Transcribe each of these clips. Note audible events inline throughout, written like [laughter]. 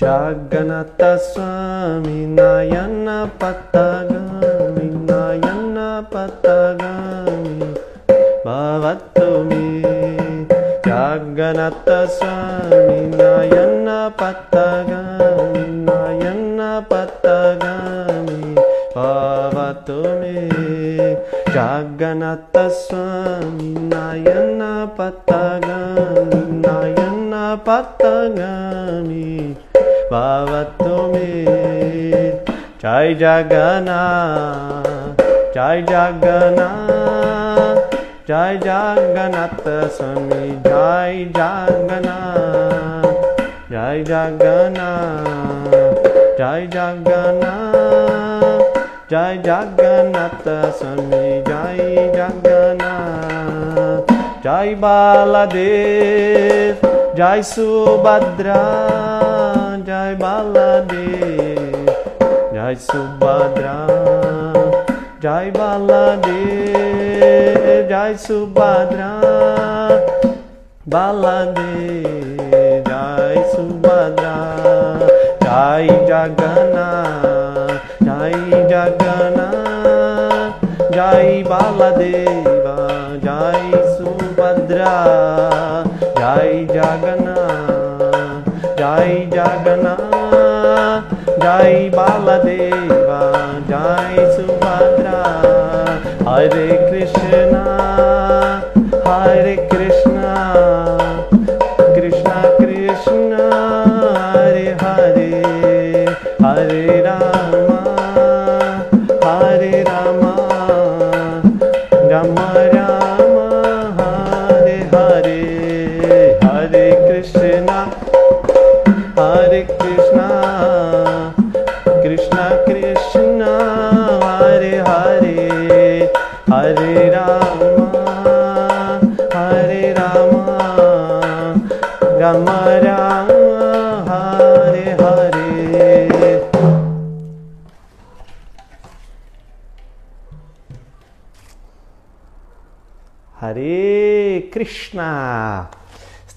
జగన్నత స్వామి నాయన్న పత్తగామి నాయన్న పత్తగామి భవత్తు మీ జగన్నత స్వామి నాయన్న పత్తగామి నాయన్న పత్తగామి భవత్తు మీ స్వామి నాయన్న పత్తగామి నాయన్న పత్తగామి Patagami Bhavatumi Jai Jagannath Jai Jagannath Jai Jagannath Swami Jai Jagannath Jai Jagannath Jai Jagannath Jai Jagannath Swami Jai Jagannath Jai Baladev Jai Subhadra Jai Baladev Jai Subhadra Jai Baladev Jai Subhadra Baladev Jai Subhadra Jai Jagannath Jai Jagannath Jai Baladeva Jai Subhadra Jai Jagannath Jai जय बालदेवा जय सु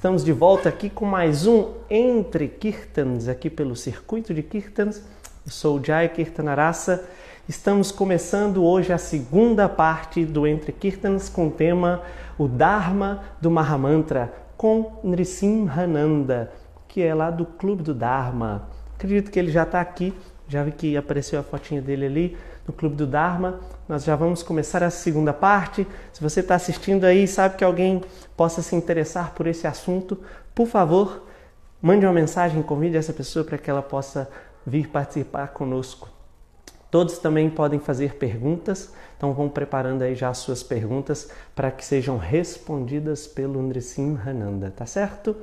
Estamos de volta aqui com mais um Entre Kirtans, aqui pelo Circuito de Kirtans. Eu sou o Jai Kirtanarasa. Estamos começando hoje a segunda parte do Entre Kirtans com o tema O Dharma do Mahamantra com Nrisimhananda, que é lá do Clube do Dharma. Acredito que ele já está aqui, já vi que apareceu a fotinha dele ali no Clube do Dharma. Nós já vamos começar a segunda parte. Se você está assistindo aí sabe que alguém possa se interessar por esse assunto, por favor, mande uma mensagem, convide essa pessoa para que ela possa vir participar conosco. Todos também podem fazer perguntas, então vão preparando aí já as suas perguntas para que sejam respondidas pelo Nrisim Hananda, tá certo?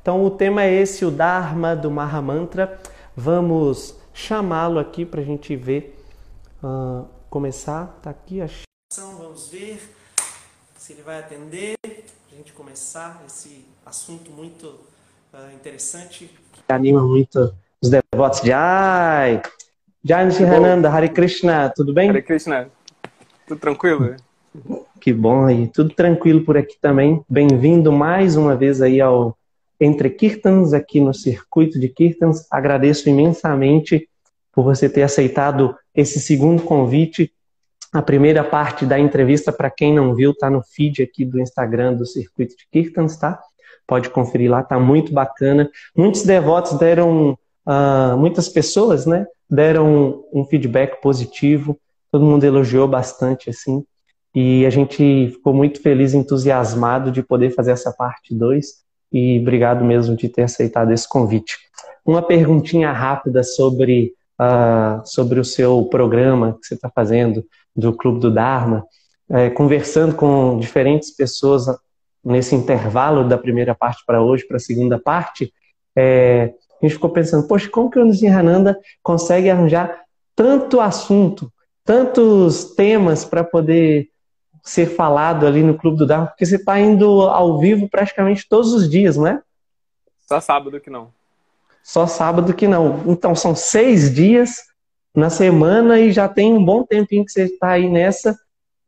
Então o tema é esse, o Dharma do Mahamantra. Vamos chamá-lo aqui para a gente ver, uh, começar. Tá aqui a vamos ver se ele vai atender. Para a gente começar esse assunto muito uh, interessante. Que anima muito os devotos de Ai. Jai Nityananda, Hare Krishna, tudo bem? Hare Krishna, tudo tranquilo? Que bom aí, tudo tranquilo por aqui também. Bem-vindo mais uma vez aí ao Entre Kirtans, aqui no Circuito de Kirtans. Agradeço imensamente por você ter aceitado esse segundo convite. A primeira parte da entrevista, para quem não viu, está no feed aqui do Instagram do Circuito de Kirtans, tá? Pode conferir lá, tá muito bacana. Muitos devotos deram, uh, muitas pessoas, né? deram um feedback positivo, todo mundo elogiou bastante, assim, e a gente ficou muito feliz, entusiasmado de poder fazer essa parte 2, e obrigado mesmo de ter aceitado esse convite. Uma perguntinha rápida sobre, uh, sobre o seu programa que você está fazendo do Clube do Dharma, é, conversando com diferentes pessoas nesse intervalo da primeira parte para hoje, para a segunda parte, é, a gente ficou pensando, poxa, como que o Nizhananda consegue arranjar tanto assunto, tantos temas para poder ser falado ali no Clube do Dharma? Porque você está indo ao vivo praticamente todos os dias, não é? Só sábado que não. Só sábado que não. Então, são seis dias na semana e já tem um bom tempinho que você está aí nessa.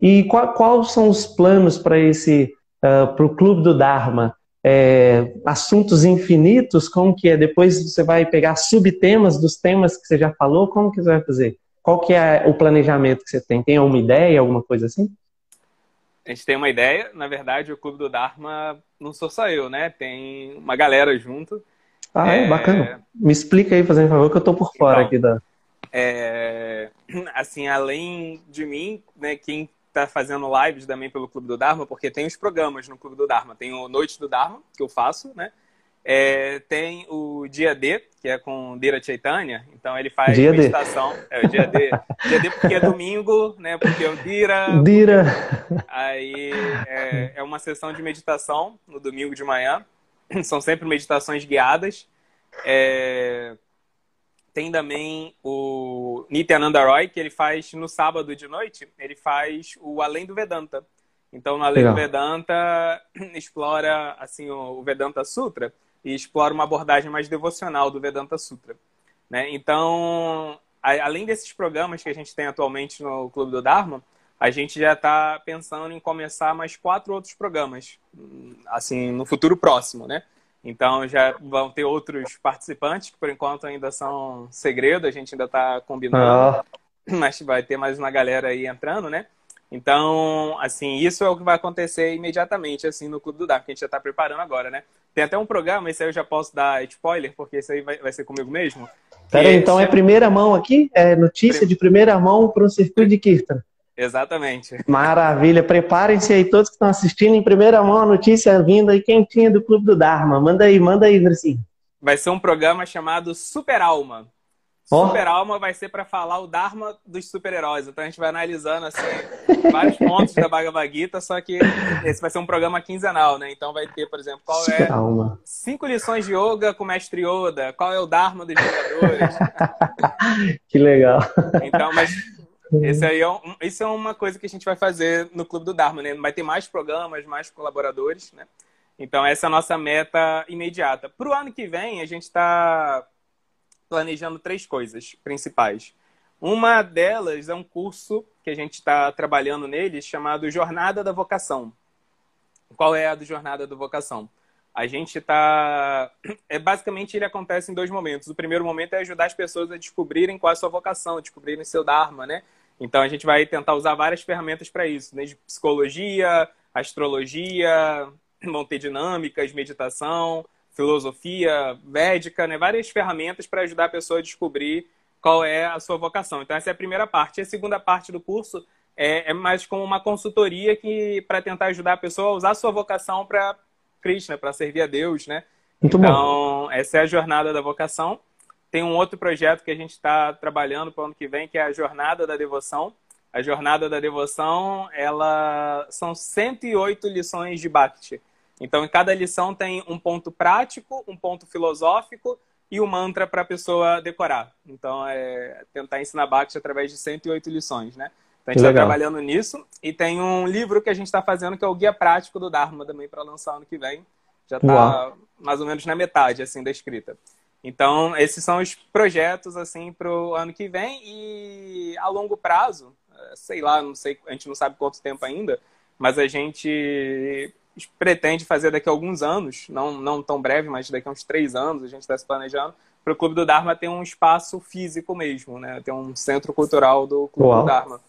E quais são os planos para esse, uh, para o Clube do Dharma? é, assuntos infinitos? Como que é? Depois você vai pegar subtemas dos temas que você já falou? Como que você vai fazer? Qual que é o planejamento que você tem? Tem alguma ideia, alguma coisa assim? A gente tem uma ideia. Na verdade, o Clube do Dharma não sou só eu, né? Tem uma galera junto. Ah, é, é bacana. Me explica aí, fazendo favor, que eu tô por fora então, aqui da. É, assim, além de mim, né, quem está fazendo lives também pelo Clube do Dharma, porque tem os programas no Clube do Dharma. Tem o Noite do Dharma, que eu faço, né? É, tem o Dia D, que é com Dira Chaitanya, então ele faz dia meditação. D. É o Dia D. dia D porque é domingo, né? Porque é o Dira. Dira. Aí é, é uma sessão de meditação no domingo de manhã. São sempre meditações guiadas. É, tem também o Nityananda Roy, que ele faz no sábado de noite, ele faz o Além do Vedanta. Então, no Além Legal. do Vedanta, [clears throat] explora assim o Vedanta Sutra e explora uma abordagem mais devocional do Vedanta Sutra. Né? Então, além desses programas que a gente tem atualmente no Clube do Dharma, a gente já está pensando em começar mais quatro outros programas, assim, no futuro próximo, né? Então já vão ter outros participantes, que por enquanto ainda são segredo, a gente ainda está combinando. Ah. Mas vai ter mais uma galera aí entrando, né? Então, assim, isso é o que vai acontecer imediatamente, assim, no Clube do Dark, que a gente já está preparando agora, né? Tem até um programa, esse aí eu já posso dar spoiler, porque esse aí vai, vai ser comigo mesmo. Peraí, então é primeira mão aqui? É notícia de primeira mão para o circuito de Kirtan. Exatamente. Maravilha. Preparem-se aí todos que estão assistindo em primeira mão a notícia vinda aí quentinha do Clube do Dharma. Manda aí, manda aí, Gracinha. Vai ser um programa chamado Super Alma. Oh. Super Alma vai ser para falar o Dharma dos super-heróis. Então a gente vai analisando assim, vários [laughs] pontos da Bhagavad Gita, só que esse vai ser um programa quinzenal, né? Então vai ter, por exemplo, qual é Alma. cinco lições de yoga com o mestre Yoda, qual é o Dharma dos jogadores. [laughs] que legal. Então, mas esse aí é um, isso é uma coisa que a gente vai fazer no Clube do Dharma, né? Vai ter mais programas, mais colaboradores, né? Então, essa é a nossa meta imediata. Para o ano que vem, a gente está planejando três coisas principais. Uma delas é um curso que a gente está trabalhando nele chamado Jornada da Vocação. Qual é a do Jornada da Vocação? A gente está. É, basicamente, ele acontece em dois momentos. O primeiro momento é ajudar as pessoas a descobrirem qual é a sua vocação, descobrirem seu Dharma, né? Então a gente vai tentar usar várias ferramentas para isso, desde psicologia, astrologia, [clears throat] vão ter dinâmicas, meditação, filosofia védica, né? várias ferramentas para ajudar a pessoa a descobrir qual é a sua vocação. Então essa é a primeira parte. E a segunda parte do curso é, é mais como uma consultoria que para tentar ajudar a pessoa a usar a sua vocação para Krishna, para servir a Deus, né? Muito então, bom. essa é a jornada da vocação. Tem um outro projeto que a gente está trabalhando para o ano que vem, que é a Jornada da Devoção. A Jornada da Devoção, ela são 108 lições de Bhakti. Então, em cada lição tem um ponto prático, um ponto filosófico e um mantra para a pessoa decorar. Então, é tentar ensinar Bhakti através de 108 lições, né? Então, a gente está trabalhando nisso. E tem um livro que a gente está fazendo, que é o Guia Prático do Dharma, também para lançar ano que vem. Já está mais ou menos na metade, assim, da escrita. Então, esses são os projetos assim para o ano que vem e a longo prazo, eh, sei lá, não sei, a gente não sabe quanto tempo ainda, mas a gente pretende fazer daqui a alguns anos, não, não tão breve, mas daqui a uns três anos, a gente está se planejando, para o Clube do Dharma ter um espaço físico mesmo, né? Ter um centro cultural do Clube Uau. do Dharma.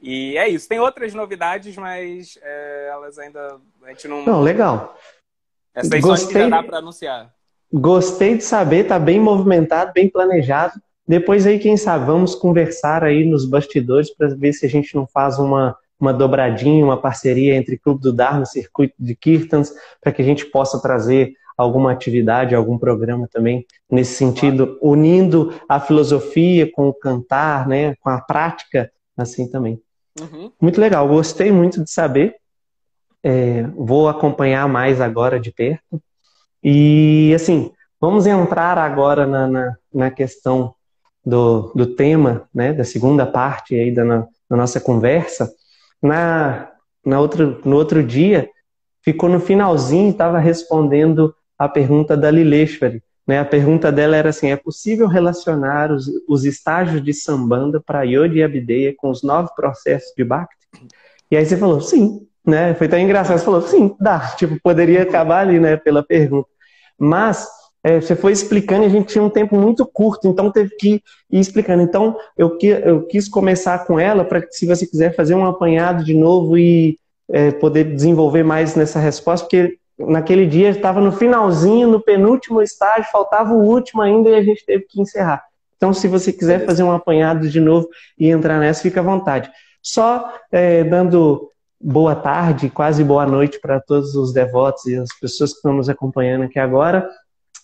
E é isso. Tem outras novidades, mas é, elas ainda. A gente não. Não, legal. Essas aí Gostei... só já dá para anunciar. Gostei de saber, tá bem movimentado, bem planejado. Depois aí, quem sabe, vamos conversar aí nos bastidores para ver se a gente não faz uma, uma dobradinha, uma parceria entre Clube do Dharma e Circuito de Kirtans, para que a gente possa trazer alguma atividade, algum programa também nesse sentido, unindo a filosofia com o cantar, né, com a prática, assim também. Uhum. Muito legal, gostei muito de saber. É, vou acompanhar mais agora de perto. E, assim, vamos entrar agora na, na, na questão do, do tema, né, da segunda parte aí da, na, da nossa conversa. Na, na outro, no outro dia, ficou no finalzinho, estava respondendo a pergunta da Lileshwari. Né? A pergunta dela era assim: é possível relacionar os, os estágios de Sambanda para Yodi e Abdeya com os nove processos de Bhakti? E aí você falou: sim, né? Foi tão engraçado. Você falou, sim, dá. Tipo, poderia acabar ali, né, pela pergunta. Mas é, você foi explicando e a gente tinha um tempo muito curto, então teve que ir explicando. Então, eu, que, eu quis começar com ela para que, se você quiser fazer um apanhado de novo e é, poder desenvolver mais nessa resposta, porque naquele dia estava no finalzinho, no penúltimo estágio, faltava o último ainda e a gente teve que encerrar. Então, se você quiser fazer um apanhado de novo e entrar nessa, fica à vontade. Só é, dando boa tarde, quase boa noite para todos os devotos e as pessoas que estão nos acompanhando aqui agora.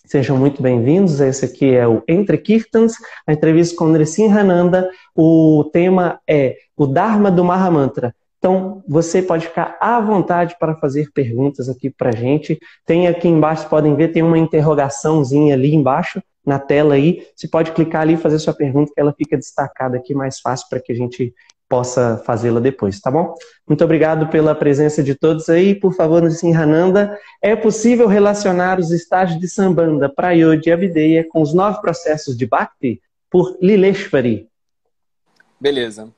Sejam muito bem-vindos. Esse aqui é o Entre Kirtans, a entrevista com Nrisim Hananda. O tema é o Dharma do Mahamantra. Então, você pode ficar à vontade para fazer perguntas aqui para a gente. Tem aqui embaixo, podem ver, tem uma interrogaçãozinha ali embaixo na tela aí. Você pode clicar ali e fazer sua pergunta, que ela fica destacada aqui mais fácil para que a gente possa fazê-la depois, tá bom? Muito obrigado pela presença de todos aí. Por favor, Nissim Hananda, é possível relacionar os estágios de Sambanda, Prayodhi e Abideya com os nove processos de Bhakti por Lileshwari? Beleza.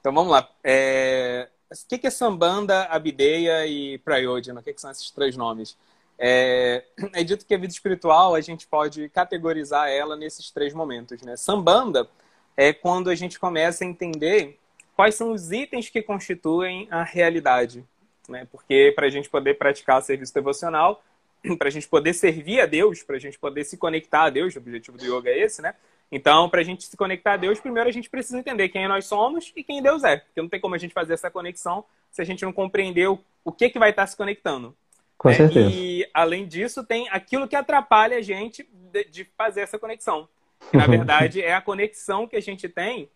Então vamos lá. É... O que é Sambanda, Abideya e Prayodhana? O que são esses três nomes? É, é, dito que a vida espiritual a gente pode categorizar ela nesses três momentos. Né? Sambanda é quando a gente começa a entender quais são os itens que constituem a realidade. Né? Porque para a gente poder praticar serviço devocional, [clears throat] para a gente poder servir a Deus, para a gente poder se conectar a Deus, o objetivo do yoga é esse, né? Então, para a gente se conectar a Deus, primeiro a gente precisa entender quem nós somos e quem Deus é. Porque não tem como a gente fazer essa conexão se a gente não compreender o que, que vai estar se conectando. Com é, certeza. E, além disso, tem aquilo que atrapalha a gente de, de fazer essa conexão. Que, na verdade, é a conexão que a gente tem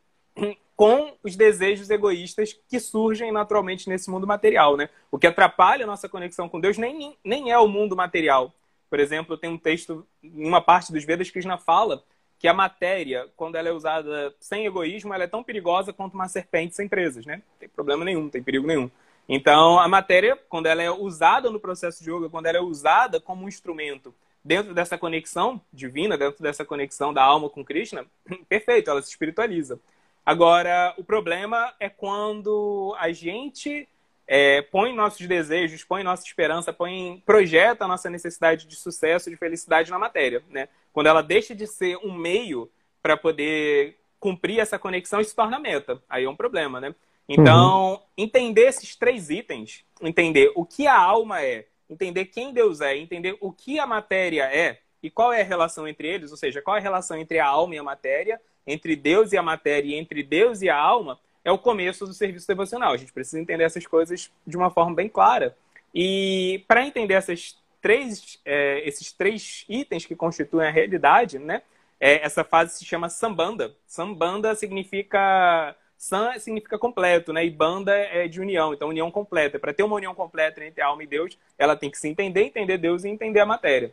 com os desejos egoístas que surgem naturalmente nesse mundo material, né? O que atrapalha a nossa conexão com Deus nem, nem é o mundo material. Por exemplo, tem um texto, em uma parte dos Vedas, que Krishna fala que a matéria, quando ela é usada sem egoísmo, ela é tão perigosa quanto uma serpente sem presas, né? Não tem problema nenhum, não tem perigo nenhum. Então, a matéria, quando ela é usada no processo de yoga, quando ela é usada como um instrumento dentro dessa conexão divina, dentro dessa conexão da alma com Krishna, [laughs] perfeito, ela se espiritualiza. Agora, o problema é quando a gente é, põe nossos desejos, põe nossa esperança, põe, projeta a nossa necessidade de sucesso, de felicidade na matéria, né? Quando ela deixa de ser um meio para poder cumprir essa conexão e se torna meta. Aí é um problema, né? Então, uhum. entender esses três itens, entender o que a alma é, entender quem Deus é, entender o que a matéria é e qual é a relação entre eles, ou seja, qual é a relação entre a alma e a matéria, entre Deus e a matéria e entre Deus e a alma, é o começo do serviço devocional. A gente precisa entender essas coisas de uma forma bem clara. E para entender essas três, é, esses três itens que constituem a realidade, né? É, essa fase se chama sambanda. Sambanda significa San significa completo, né? E banda é de união, então união completa. Para ter uma união completa entre alma e Deus, ela tem que se entender, entender Deus e entender a matéria.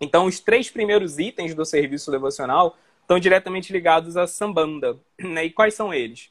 Então, os três primeiros itens do serviço devocional estão diretamente ligados à sambanda. Né? E quais são eles?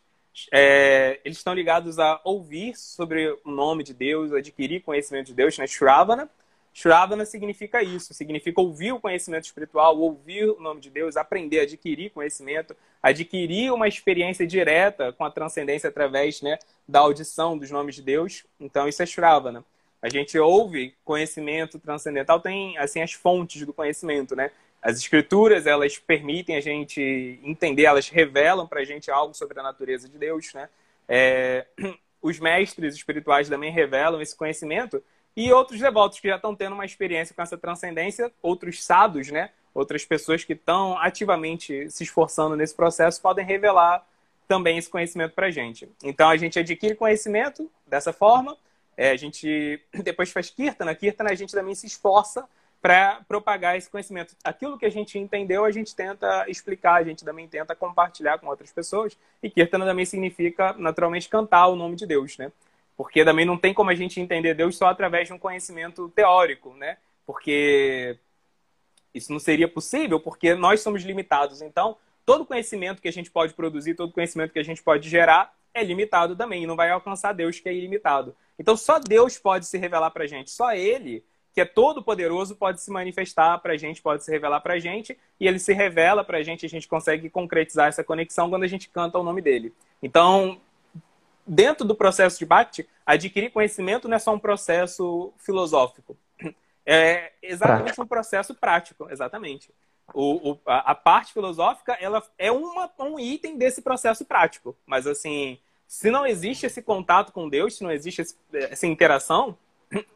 É, eles estão ligados a ouvir sobre o nome de Deus, adquirir conhecimento de Deus, né? Shravana. Shravana significa isso, significa ouvir o conhecimento espiritual, ouvir o nome de Deus, aprender, adquirir conhecimento, adquirir uma experiência direta com a transcendência através né, da audição dos nomes de Deus. Então, isso é Shravana. A gente ouve conhecimento transcendental, tem assim as fontes do conhecimento, né? As escrituras, elas permitem a gente entender, elas revelam para a gente algo sobre a natureza de Deus, né? É, [clears throat] os mestres espirituais também revelam esse conhecimento e outros devotos que já estão tendo uma experiência com essa transcendência, outros sados, né? Outras pessoas que estão ativamente se esforçando nesse processo podem revelar também esse conhecimento para a gente. Então a gente adquire conhecimento dessa forma, é, a gente [clears throat] depois faz kirtana, kirtana a gente também se esforça para propagar esse conhecimento. Aquilo que a gente entendeu, a gente tenta explicar, a gente também tenta compartilhar com outras pessoas. E Kirtana também significa, naturalmente, cantar o nome de Deus, né? Porque também não tem como a gente entender Deus só através de um conhecimento teórico, né? Porque isso não seria possível, porque nós somos limitados. Então, todo conhecimento que a gente pode produzir, todo conhecimento que a gente pode gerar, é limitado também. Não vai alcançar Deus, que é ilimitado. Então, só Deus pode se revelar para a gente. Só Ele que é todo poderoso, pode se manifestar para a gente, pode se revelar para a gente, e ele se revela para a gente, a gente consegue concretizar essa conexão quando a gente canta o nome dele. Então, dentro do processo de Bhakti, adquirir conhecimento não é só um processo filosófico. É exatamente prático. um processo prático, exatamente. O, o, a, a, parte filosófica ela é uma, um item desse processo prático. Mas, assim, se não existe esse contato com Deus, se não existe esse, essa interação,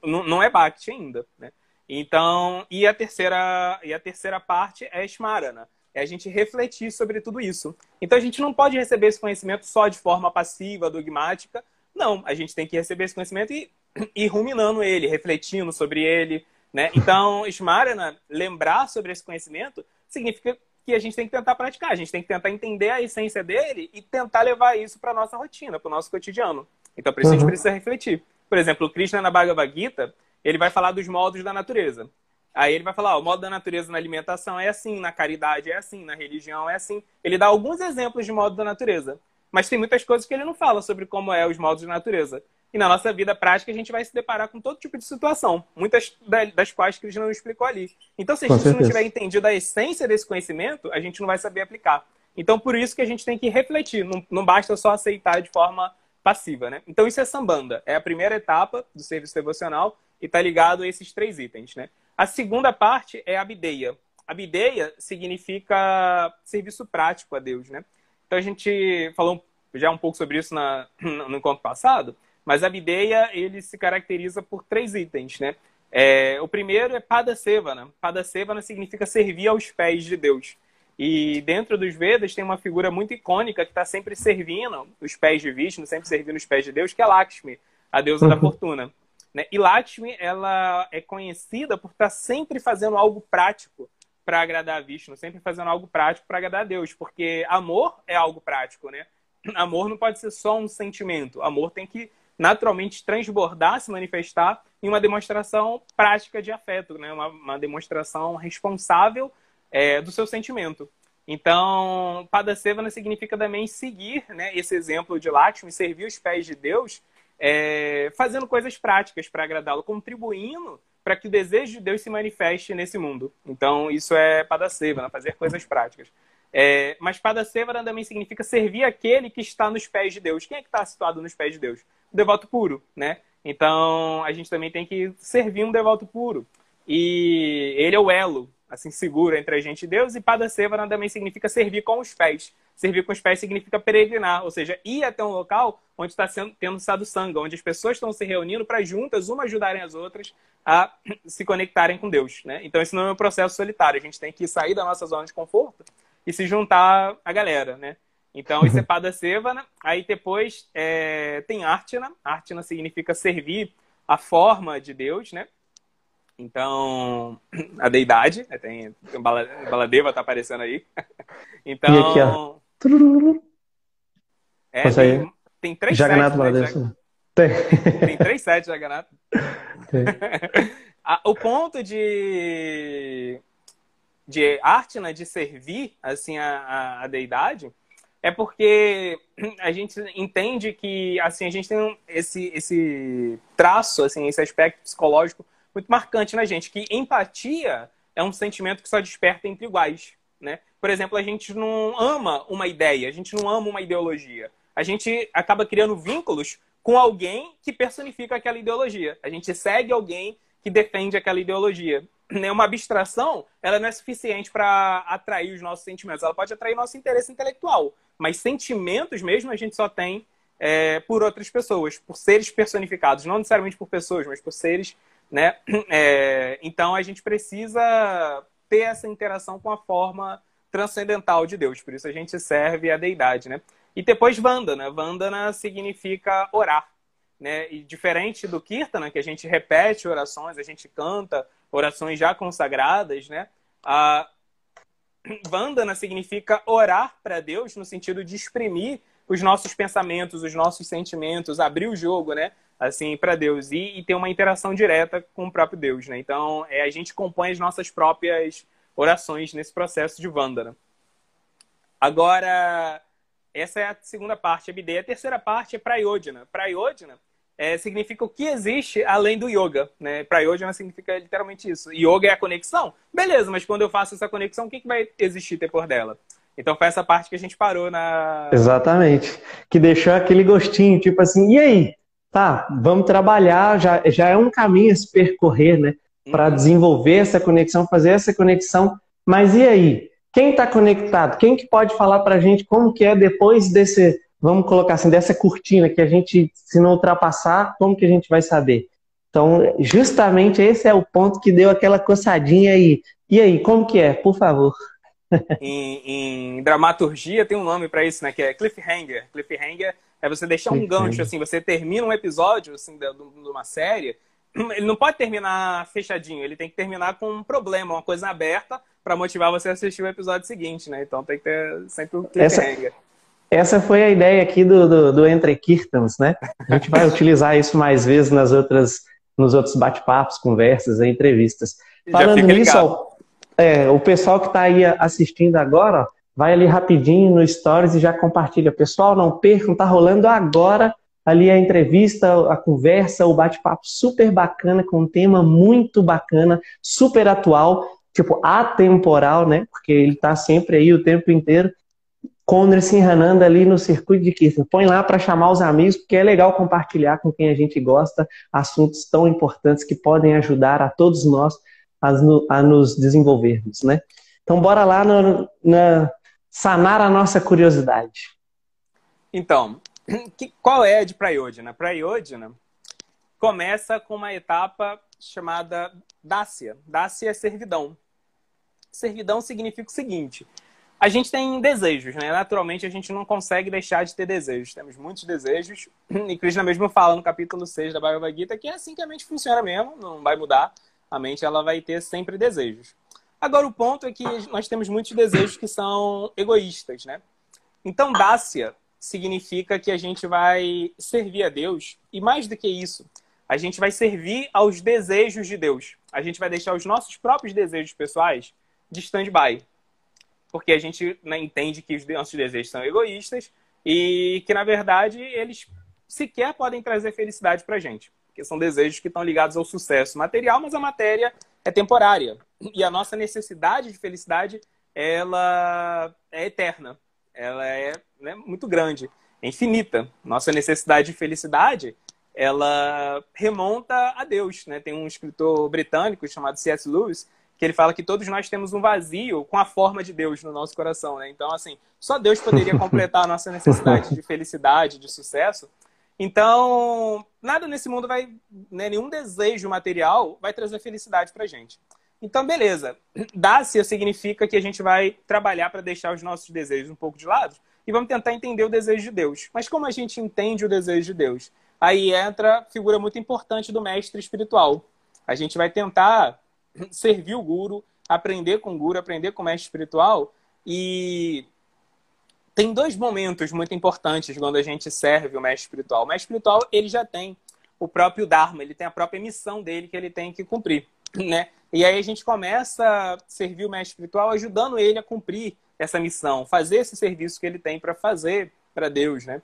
não, é Bhakti ainda, né? Então, e a terceira, e a terceira parte é Smarana. É a gente refletir sobre tudo isso. Então, a gente não pode receber esse conhecimento só de forma passiva, dogmática. Não, a gente tem que receber esse conhecimento e ir [clears throat] ruminando ele, refletindo sobre ele, né? Então, Smarana, lembrar sobre esse conhecimento, significa que a gente tem que tentar praticar, a gente tem que tentar entender a essência dele e tentar levar isso para nossa rotina, para o nosso cotidiano. Então, isso uhum. a gente uhum. precisa refletir. Por exemplo, o Krishna na Bhagavad Gita, ele vai falar dos modos da natureza. Aí ele vai falar, ó, o modo da natureza na alimentação é assim, na caridade é assim, na religião é assim. Ele dá alguns exemplos de modo da natureza. Mas tem muitas coisas que ele não fala sobre como é os modos da natureza. E na nossa vida prática a gente vai se deparar com todo tipo de situação, muitas das quais que não explicou ali. Então, se a gente não tiver entendido a essência desse conhecimento, a gente não vai saber aplicar. Então, por isso que a gente tem que refletir, não, não basta só aceitar de forma passiva, né? Então, isso é sambanda, é a primeira etapa do serviço devocional e está ligado a esses três itens, né? A segunda parte é a bideia. A bideia significa serviço prático a Deus, né? Então, a gente falou já um pouco sobre isso na, [clears throat] no encontro passado, mas a bideia, ele se caracteriza por três itens, né? É, o primeiro é Padasevana. Padasevana significa servir aos pés de Deus. E dentro dos Vedas tem uma figura muito icônica que está sempre servindo os pés de Vishnu, sempre servindo os pés de Deus, que é Lakshmi, a deusa da uhum. fortuna. Né? E Lakshmi, ela é conhecida por estar tá sempre fazendo algo prático para agradar a Vishnu, sempre fazendo algo prático para agradar a Deus, porque amor é algo prático, né? [clears throat] Amor não pode ser só um sentimento, amor tem que naturalmente transbordar, se manifestar em uma demonstração prática de afeto, né? uma, uma demonstração responsável é, do seu sentimento. Então, Padasevana significa também seguir né, esse exemplo de Lakshmi, servir os pés de Deus, é, fazendo coisas práticas para agradá-lo, contribuindo para que o desejo de Deus se manifeste nesse mundo. Então, isso é Padasevana, fazer coisas práticas. É, mas Padasevana também significa servir aquele que está nos pés de Deus. Quem é que está situado nos pés de Deus? O devoto puro, né? Então, a gente também tem que servir um devoto puro. E ele é o elo, assim, seguro entre a gente e Deus. E Padasevana também significa servir com os pés. Servir com os pés significa peregrinar, ou seja, ir até um local onde está sendo, tendo sadhusanga, onde as pessoas estão se reunindo para juntas, uma ajudarem as outras a [clears throat] se conectarem com Deus, né? Então, esse não é um processo solitário. A gente tem que sair da nossa zona de conforto e se juntar à galera, né? Então, isso é [laughs] Padasevana. Aí depois é, tem Artina. Artina significa servir a forma de Deus, né? Então, [clears throat] a deidade. Né? Tem, tem Baladeva tá aparecendo aí. [laughs] Então... E aqui, ó. É, tem, tem três Jaganato sets. Né? Tem. tem três sets de Jaganato. Tem. [laughs] o ponto de de Artina, de servir assim a, a, a deidade, é porque [clears throat] a gente entende que assim a gente tem esse esse traço assim esse aspecto psicológico muito marcante na gente? Que empatia é um sentimento que só desperta entre iguais né? Por exemplo a gente não ama uma ideia a gente não ama uma ideologia. A gente acaba criando vínculos com alguém que personifica aquela ideologia. A gente segue alguém que defende aquela ideologia. Né, uma abstração, ela não é suficiente para atrair os nossos sentimentos. Ela pode atrair nosso interesse intelectual, mas sentimentos mesmo a gente só tem é, por outras pessoas, por seres personificados, não necessariamente por pessoas, mas por seres, né? [clears throat] É, então a gente precisa ter essa interação com a forma transcendental de Deus, por isso a gente serve a deidade, né? E depois Vandana, Vandana significa orar, né? E diferente do Kirtana, que a gente repete orações, a gente canta orações já consagradas, né? A Vandana significa orar para Deus no sentido de exprimir os nossos pensamentos, os nossos sentimentos, abrir o jogo, né? Assim, para Deus e, e, ter uma interação direta com o próprio Deus, né? Então, é, a gente compõe as nossas próprias orações nesse processo de Vandana. Agora, essa é a segunda parte, a bideia. A terceira parte é Prayodhana. Prayodhana é, significa o que existe além do yoga. Né? Para yoga significa literalmente isso. Yoga é a conexão? Beleza, mas quando eu faço essa conexão, o que, que vai existir depois dela? Então foi essa parte que a gente parou na. Exatamente. Que deixou aquele gostinho, tipo assim, e aí? Tá, vamos trabalhar, já, já é um caminho a se percorrer, né? Para uhum. desenvolver essa conexão, fazer essa conexão. Mas e aí? Quem está conectado? Quem que pode falar para a gente como que é depois desse, vamos colocar assim, dessa cortina que a gente, se não ultrapassar, como que a gente vai saber? Então, justamente esse é o ponto que deu aquela coçadinha aí. E aí, como que é? Por favor. Em, em, dramaturgia tem um nome para isso, né? Que é cliffhanger. Cliffhanger é você deixar um gancho, assim, você termina um episódio, assim, de, de uma série, [clears throat] ele não pode terminar fechadinho, ele tem que terminar com um problema, uma coisa aberta, para motivar você a assistir o episódio seguinte, né? Então tem que ter sempre um cliffhanger. Essa, essa foi a ideia aqui do, do, do Entre Kirtans, né? A gente vai [laughs] utilizar isso mais vezes nas outras, nos outros bate-papos, conversas, entrevistas. Falando nisso, é, o pessoal que está aí assistindo agora, vai ali rapidinho no Stories e já compartilha. Pessoal, não percam, tá rolando agora ali a entrevista, a conversa, o bate-papo super bacana, com um tema muito bacana, super atual, tipo atemporal, né? Porque ele tá sempre aí o tempo inteiro. Conner se enranando ali no circuito de Kirsten. Põe lá para chamar os amigos, porque é legal compartilhar com quem a gente gosta assuntos tão importantes que podem ajudar a todos nós a, a nos desenvolvermos, né? Então, bora lá no, na, sanar a nossa curiosidade. Então, [clears throat] que, qual é a de Prayodhana? Prayodhana começa com uma etapa chamada Dácia. Dácia é servidão. Servidão significa o seguinte: a gente tem desejos, né? Naturalmente, a gente não consegue deixar de ter desejos. Temos muitos desejos. [clears throat] E Krishna mesmo fala no capítulo 6 da Bhagavad Gita que é assim que a mente funciona mesmo, não vai mudar a mente ela vai ter sempre desejos. Agora, o ponto é que nós temos muitos desejos que são egoístas, né? Então, dácia significa que a gente vai servir a Deus, e mais do que isso, a gente vai servir aos desejos de Deus. A gente vai deixar os nossos próprios desejos pessoais de stand-by. Porque a gente né, entende que os nossos desejos são egoístas e que, na verdade, eles sequer podem trazer felicidade para a gente porque são desejos que estão ligados ao sucesso material, mas a matéria é temporária. E a nossa necessidade de felicidade, ela é eterna. Ela é né, muito grande, é infinita. Nossa necessidade de felicidade, ela remonta a Deus. Né? Tem um escritor britânico chamado C.S. Lewis que ele fala que todos nós temos um vazio com a forma de Deus no nosso coração. Né? Então, assim, só Deus poderia [laughs] completar a nossa necessidade de felicidade, de sucesso. Então, nada nesse mundo vai, né, nenhum desejo material vai trazer felicidade pra gente. Então, beleza. Dácia significa que a gente vai trabalhar para deixar os nossos desejos um pouco de lado e vamos tentar entender o desejo de Deus. Mas como a gente entende o desejo de Deus? Aí entra a figura muito importante do mestre espiritual. A gente vai tentar servir o guru, aprender com o guru, aprender com o mestre espiritual e tem dois momentos muito importantes quando a gente serve o mestre espiritual. O mestre espiritual, ele já tem o próprio Dharma, ele tem a própria missão dele que ele tem que cumprir, né? E aí a gente começa a servir o mestre espiritual ajudando ele a cumprir essa missão, fazer esse serviço que ele tem para fazer para Deus, né?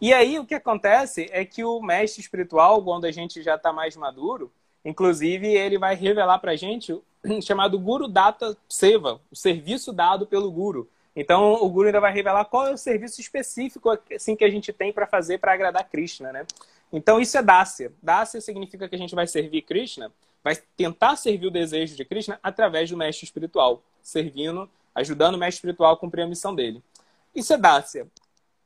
E aí o que acontece é que o mestre espiritual, quando a gente já está mais maduro, inclusive ele vai revelar para a gente o [clears throat] chamado Guru Data Seva, o serviço dado pelo Guru. Então, o Guru ainda vai revelar qual é o serviço específico assim, que a gente tem para fazer para agradar Krishna, né? Então, isso é Dasya. Dasya significa que a gente vai servir Krishna, vai tentar servir o desejo de Krishna através do mestre espiritual, servindo, ajudando o mestre espiritual a cumprir a missão dele. Isso é Dasya.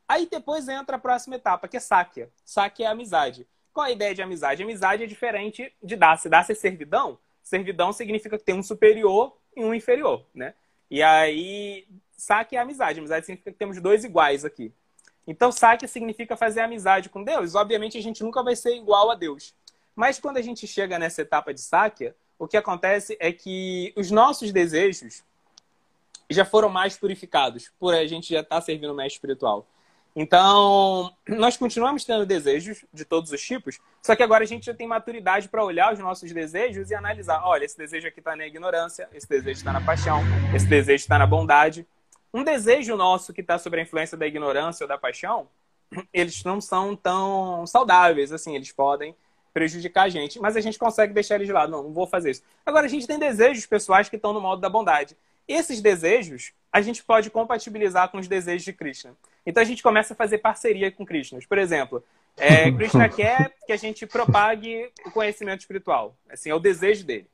Aí depois entra a próxima etapa, que é Sakya. Sakya é amizade. Qual a ideia de amizade? Amizade é diferente de Dasya. Dasya é servidão. Servidão significa que tem um superior e um inferior, né? E aí, saque é amizade. Amizade significa que temos dois iguais aqui. Então, saque significa fazer amizade com Deus. Obviamente, a gente nunca vai ser igual a Deus. Mas quando a gente chega nessa etapa de saque, o que acontece é que os nossos desejos já foram mais purificados por a gente já estar tá servindo o mestre espiritual. Então, nós continuamos tendo desejos de todos os tipos, só que agora a gente já tem maturidade para olhar os nossos desejos e analisar: olha, esse desejo aqui está na ignorância, esse desejo está na paixão, esse desejo está na bondade. Um desejo nosso que está sob a influência da ignorância ou da paixão, [clears throat] eles não são tão saudáveis, assim, eles podem prejudicar a gente, mas a gente consegue deixar eles de lado. Não, não vou fazer isso. Agora, a gente tem desejos pessoais que estão no modo da bondade. Esses desejos, a gente pode compatibilizar com os desejos de Krishna. Então a gente começa a fazer parceria com Krishna. Por exemplo, é, [laughs] Krishna quer que a gente propague o conhecimento espiritual. Assim, é o desejo dele.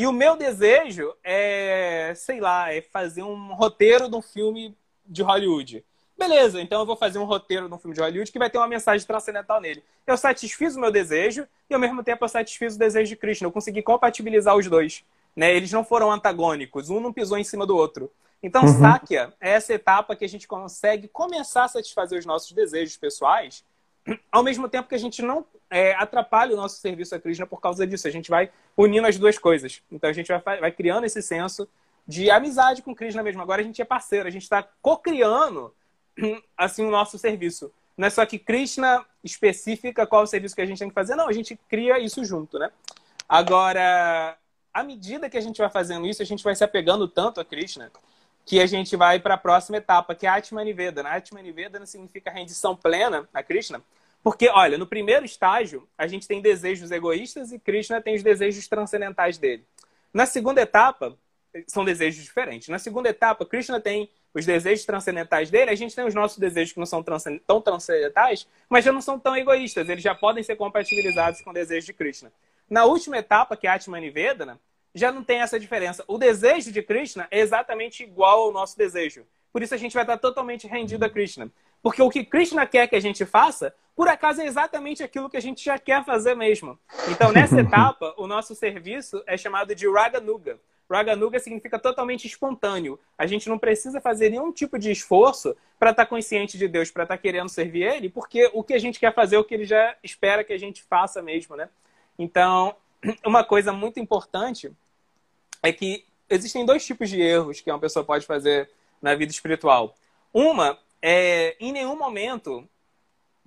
E o meu desejo é, sei lá, é fazer um roteiro de um filme de Hollywood. Beleza, então eu vou fazer um roteiro de um filme de Hollywood que vai ter uma mensagem transcendental nele. Eu satisfiz o meu desejo e ao mesmo tempo eu satisfiz o desejo de Krishna. Eu consegui compatibilizar os dois. Né? Eles não foram antagônicos, um não pisou em cima do outro. Então, uhum. Sakya é essa etapa que a gente consegue começar a satisfazer os nossos desejos pessoais, ao mesmo tempo que a gente não é, atrapalha o nosso serviço a Krishna por causa disso. A gente vai unindo as duas coisas. Então, a gente vai, vai criando esse senso de amizade com Krishna mesmo. Agora a gente é parceiro, a gente está co-criando [clears throat] assim o nosso serviço. Não é só que Krishna especifica qual o serviço que a gente tem que fazer, não, a gente cria isso junto, né? Agora, à medida que a gente vai fazendo isso, a gente vai se apegando tanto a Krishna que a gente vai para a próxima etapa, que é Atmaniveda. Né? Atmaniveda significa rendição plena a Krishna, porque, olha, no primeiro estágio, a gente tem desejos egoístas e Krishna tem os desejos transcendentais dele. Na segunda etapa, são desejos diferentes. Na segunda etapa, Krishna tem os desejos transcendentais dele, a gente tem os nossos desejos que não são tão transcendentais, mas já não são tão egoístas, eles já podem ser compatibilizados com o desejo de Krishna. Na última etapa, que é Atmanivedana, já não tem essa diferença. O desejo de Krishna é exatamente igual ao nosso desejo. Por isso a gente vai estar totalmente rendido a Krishna. Porque o que Krishna quer que a gente faça, por acaso é exatamente aquilo que a gente já quer fazer mesmo. Então, nessa [laughs] etapa, o nosso serviço é chamado de Raganuga. Raganuga significa totalmente espontâneo. A gente não precisa fazer nenhum tipo de esforço para estar consciente de Deus, para estar querendo servir Ele, porque o que a gente quer fazer é o que Ele já espera que a gente faça mesmo, né? Então, [clears throat] uma coisa muito importante é que existem dois tipos de erros que uma pessoa pode fazer na vida espiritual. Uma é, em nenhum momento,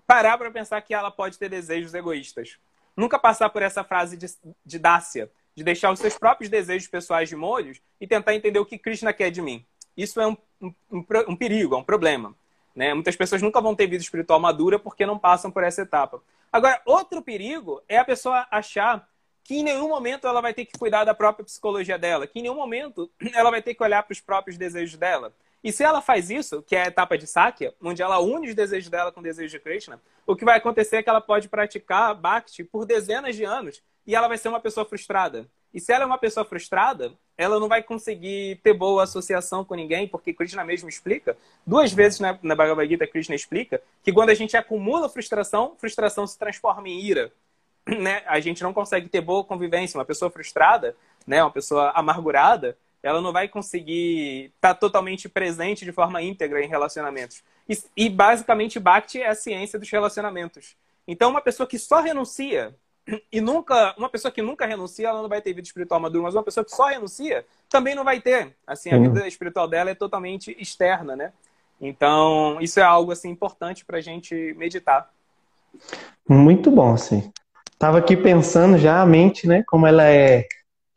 parar para pensar que ela pode ter desejos egoístas. Nunca passar por essa frase de, de Dácia, de deixar os seus próprios desejos pessoais de molhos e tentar entender o que Krishna quer de mim. Isso é um, um, um perigo, é um problema. Né? Muitas pessoas nunca vão ter vida espiritual madura porque não passam por essa etapa. Agora, outro perigo é a pessoa achar que em nenhum momento ela vai ter que cuidar da própria psicologia dela, que em nenhum momento [clears throat] ela vai ter que olhar para os próprios desejos dela. E se ela faz isso, que é a etapa de Sakya, onde ela une os desejos dela com o desejo de Krishna, o que vai acontecer é que ela pode praticar Bhakti por dezenas de anos e ela vai ser uma pessoa frustrada. E se ela é uma pessoa frustrada, ela não vai conseguir ter boa associação com ninguém, porque Krishna mesmo explica, duas vezes na, na Bhagavad Gita, Krishna explica que quando a gente acumula frustração, frustração se transforma em ira. [clears throat] Né? A gente não consegue ter boa convivência. Uma pessoa frustrada, né? uma pessoa amargurada, ela não vai conseguir estar totalmente presente de forma íntegra em relacionamentos. E, e basicamente, Bhakti é a ciência dos relacionamentos. Então, uma pessoa que só renuncia e nunca, uma pessoa que nunca renuncia, ela não vai ter vida espiritual madura, mas uma pessoa que só renuncia também não vai ter. Assim, a vida espiritual dela é totalmente externa, né? Então, isso é algo assim importante para a gente meditar. Muito bom, sim. Tava aqui pensando já a mente, né? Como ela é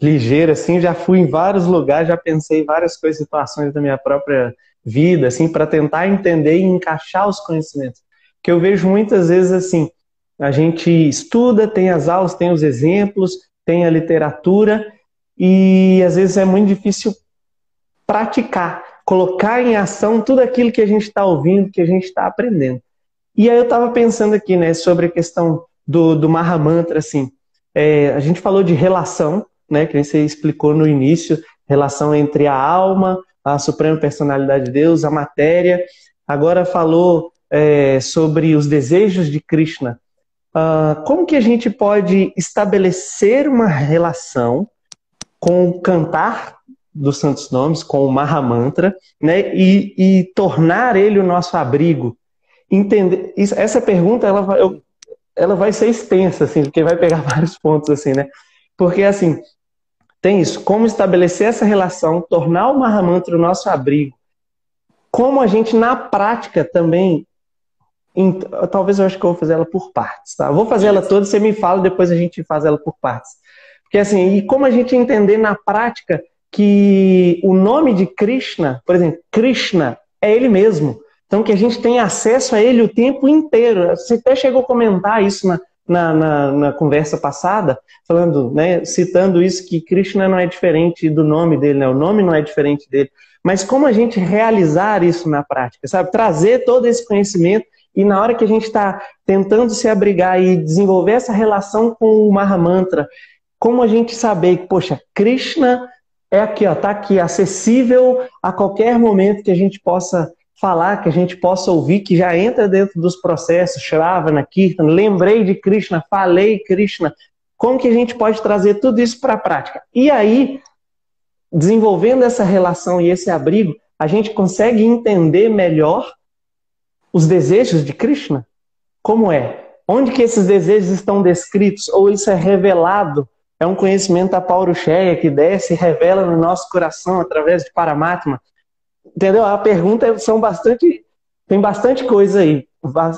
ligeira, assim, já fui em vários lugares, já pensei várias coisas, situações da minha própria vida, assim, para tentar entender e encaixar os conhecimentos. Que eu vejo muitas vezes assim, a gente estuda, tem as aulas, tem os exemplos, tem a literatura e às vezes é muito difícil praticar, colocar em ação tudo aquilo que a gente está ouvindo, que a gente está aprendendo. E aí eu estava pensando aqui, né, sobre a questão do, do Mahamantra, assim. É, a gente falou de relação, né, que você explicou no início, relação entre a alma, a suprema personalidade de Deus, a matéria. Agora falou é, sobre os desejos de Krishna. Uh, como que a gente pode estabelecer uma relação com o cantar dos santos nomes, com o Mahamantra, né, e, e tornar ele o nosso abrigo? Entender, essa pergunta ela, eu, ela vai ser extensa, assim, porque vai pegar [laughs] vários pontos, assim, né? Porque, assim, tem isso, como estabelecer essa relação, tornar o Mahamantra o nosso abrigo, como a gente, na prática, também talvez eu acho que eu vou fazer ela por partes, tá? Vou fazer ela toda, você me fala, depois a gente faz ela por partes. Porque assim, e como a gente entender na prática que o nome de Krishna, por exemplo, Krishna é ele mesmo. Então que a gente tem acesso a ele o tempo inteiro. Você até chegou a comentar isso na, na, na, na conversa passada, falando, né, citando isso que Krishna não é diferente do nome dele, né? O nome não é diferente dele. mas como a gente realizar isso na prática, sabe? Trazer todo esse conhecimento e na hora que a gente está tentando se abrigar e desenvolver essa relação com o Mahamantra, como a gente saber que, poxa, Krishna é aqui, ó, tá aqui, acessível a qualquer momento que a gente possa falar, que a gente possa ouvir, que já entra dentro dos processos, Shravana, Kirtan, lembrei de Krishna, falei Krishna, como que a gente pode trazer tudo isso para a prática? E aí, desenvolvendo essa relação e esse abrigo, a gente consegue entender melhor os desejos de Krishna? Como é? Onde que esses desejos estão descritos? Ou isso é revelado? É um conhecimento da Paurucheia que desce e revela no nosso coração através de Paramatma? Entendeu? A pergunta é, são bastante. Tem bastante coisa aí,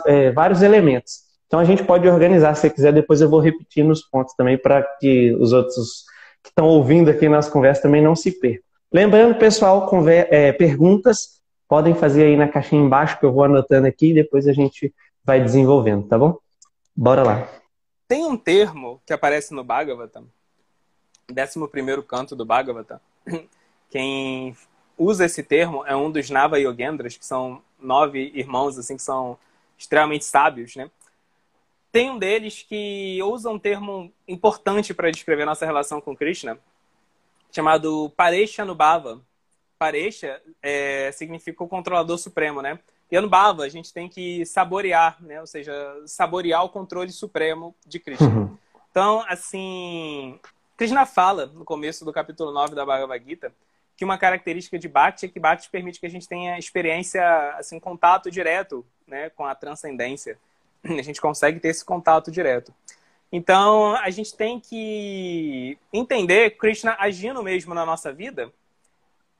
é, vários elementos. Então a gente pode organizar, se quiser, depois eu vou repetir nos pontos também para que os outros que estão ouvindo aqui nas conversas também não se percam. Lembrando, pessoal, é, perguntas podem fazer aí na caixinha embaixo que eu vou anotando aqui e depois a gente vai desenvolvendo, tá bom? Bora lá. Tem um termo que aparece no Bhagavatam, 11 primeiro canto do Bhagavatam. Quem usa esse termo é um dos Nava Yogendras, que são nove irmãos assim que são extremamente sábios, né? Tem um deles que usa um termo importante para descrever nossa relação com Krishna, chamado Pareshanubhava, Parecha é, significa o controlador supremo, né? E Anubhava, a gente tem que saborear, né? Ou seja, saborear o controle supremo de Krishna. Uhum. Então, assim, Krishna fala no começo do capítulo 9 da Bhagavad Gita que uma característica de Bhakti é que Bhakti permite que a gente tenha experiência, assim, contato direto, né, com a transcendência. A gente consegue ter esse contato direto. Então, a gente tem que entender Krishna agindo mesmo na nossa vida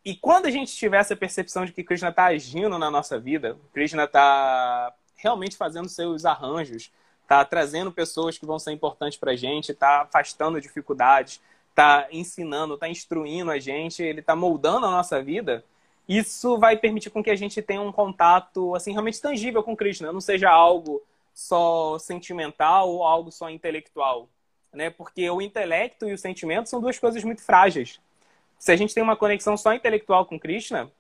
e quando a gente tiver essa percepção de que Krishna está agindo na nossa vida, Krishna está realmente fazendo seus arranjos, está trazendo pessoas que vão ser importantes para a gente, está afastando dificuldades, está ensinando, está instruindo a gente, ele está moldando a nossa vida, isso vai permitir com que a gente tenha um contato assim realmente tangível com Krishna, não seja algo só sentimental ou algo só intelectual, né? Porque o intelecto e o sentimento são duas coisas muito frágeis. Se a gente tem uma conexão só intelectual com Krishna,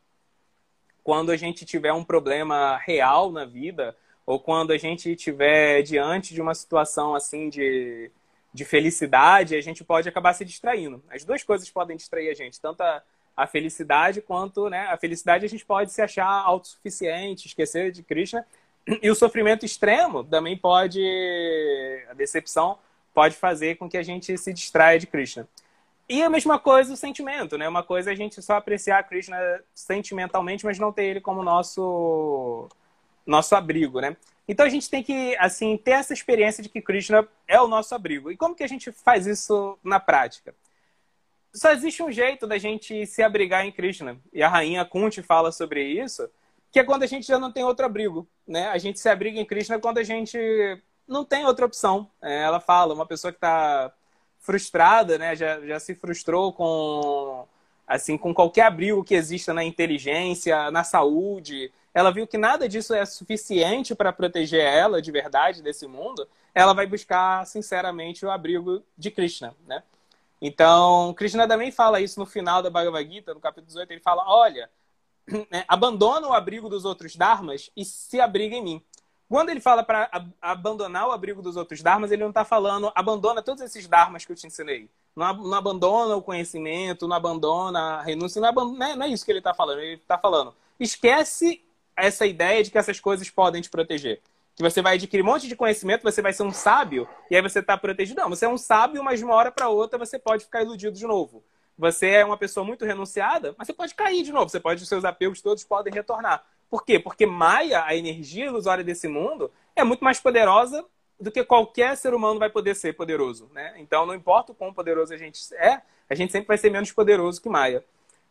quando a gente tiver um problema real na vida, ou quando a gente estiver diante de uma situação assim de, de felicidade, a gente pode acabar se distraindo. As duas coisas podem distrair a gente, tanto a, a felicidade quanto né, a felicidade a gente pode se achar autossuficiente, esquecer de Krishna. [clears throat] E o sofrimento extremo também pode, a decepção pode fazer com que a gente se distraia de Krishna. E a mesma coisa o sentimento, né? Uma coisa é a gente só apreciar Krishna sentimentalmente, mas não ter ele como nosso nosso abrigo, né? Então a gente tem que assim ter essa experiência de que Krishna é o nosso abrigo. E como que a gente faz isso na prática? Só existe um jeito da gente se abrigar em Krishna. E a rainha Kunti fala sobre isso, que é quando a gente já não tem outro abrigo, né? A gente se abriga em Krishna quando a gente não tem outra opção. É, ela fala, uma pessoa que está frustrada, né? Já, já se frustrou com assim com qualquer abrigo que exista na inteligência, na saúde. Ela viu que nada disso é suficiente para proteger ela de verdade desse mundo. Ela vai buscar sinceramente o abrigo de Krishna, né? Então, Krishna também fala isso no final da Bhagavad Gita, no capítulo 18, ele fala: "Olha, [clears throat] né, abandona o abrigo dos outros dharmas e se abriga em mim. Quando ele fala para abandonar o abrigo dos outros dharmas, ele não está falando abandona todos esses dharmas que eu te ensinei. Não, não abandona o conhecimento, não abandona a renúncia, não, abandona, não, é, não é isso que ele está falando. Ele está falando, esquece essa ideia de que essas coisas podem te proteger. Que você vai adquirir um monte de conhecimento, você vai ser um sábio, e aí você está protegido. Não, você é um sábio, mas de uma hora para outra você pode ficar iludido de novo. Você é uma pessoa muito renunciada, mas você pode cair de novo. Você pode, os seus apegos todos podem retornar. Por quê? Porque Maia, a energia ilusória desse mundo, é muito mais poderosa do que qualquer ser humano vai poder ser poderoso. Né? Então, não importa o quão poderoso a gente é, a gente sempre vai ser menos poderoso que Maia.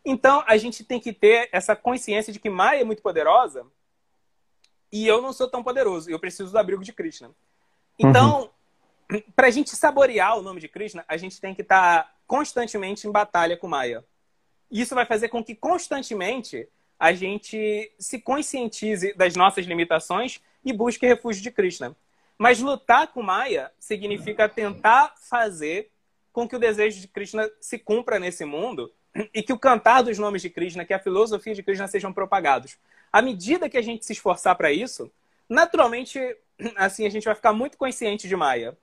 Então, a gente tem que ter essa consciência de que Maia é muito poderosa e eu não sou tão poderoso. Eu preciso do abrigo de Krishna. Então, uhum. para a gente saborear o nome de Krishna, a gente tem que estar tá constantemente em batalha com Maia. Isso vai fazer com que constantemente a gente se conscientize das nossas limitações e busque refúgio de Krishna. Mas lutar com Maya significa tentar fazer com que o desejo de Krishna se cumpra nesse mundo e que o cantar dos nomes de Krishna, que a filosofia de Krishna sejam propagados. À medida que a gente se esforçar para isso, naturalmente, assim, a gente vai ficar muito consciente de Maya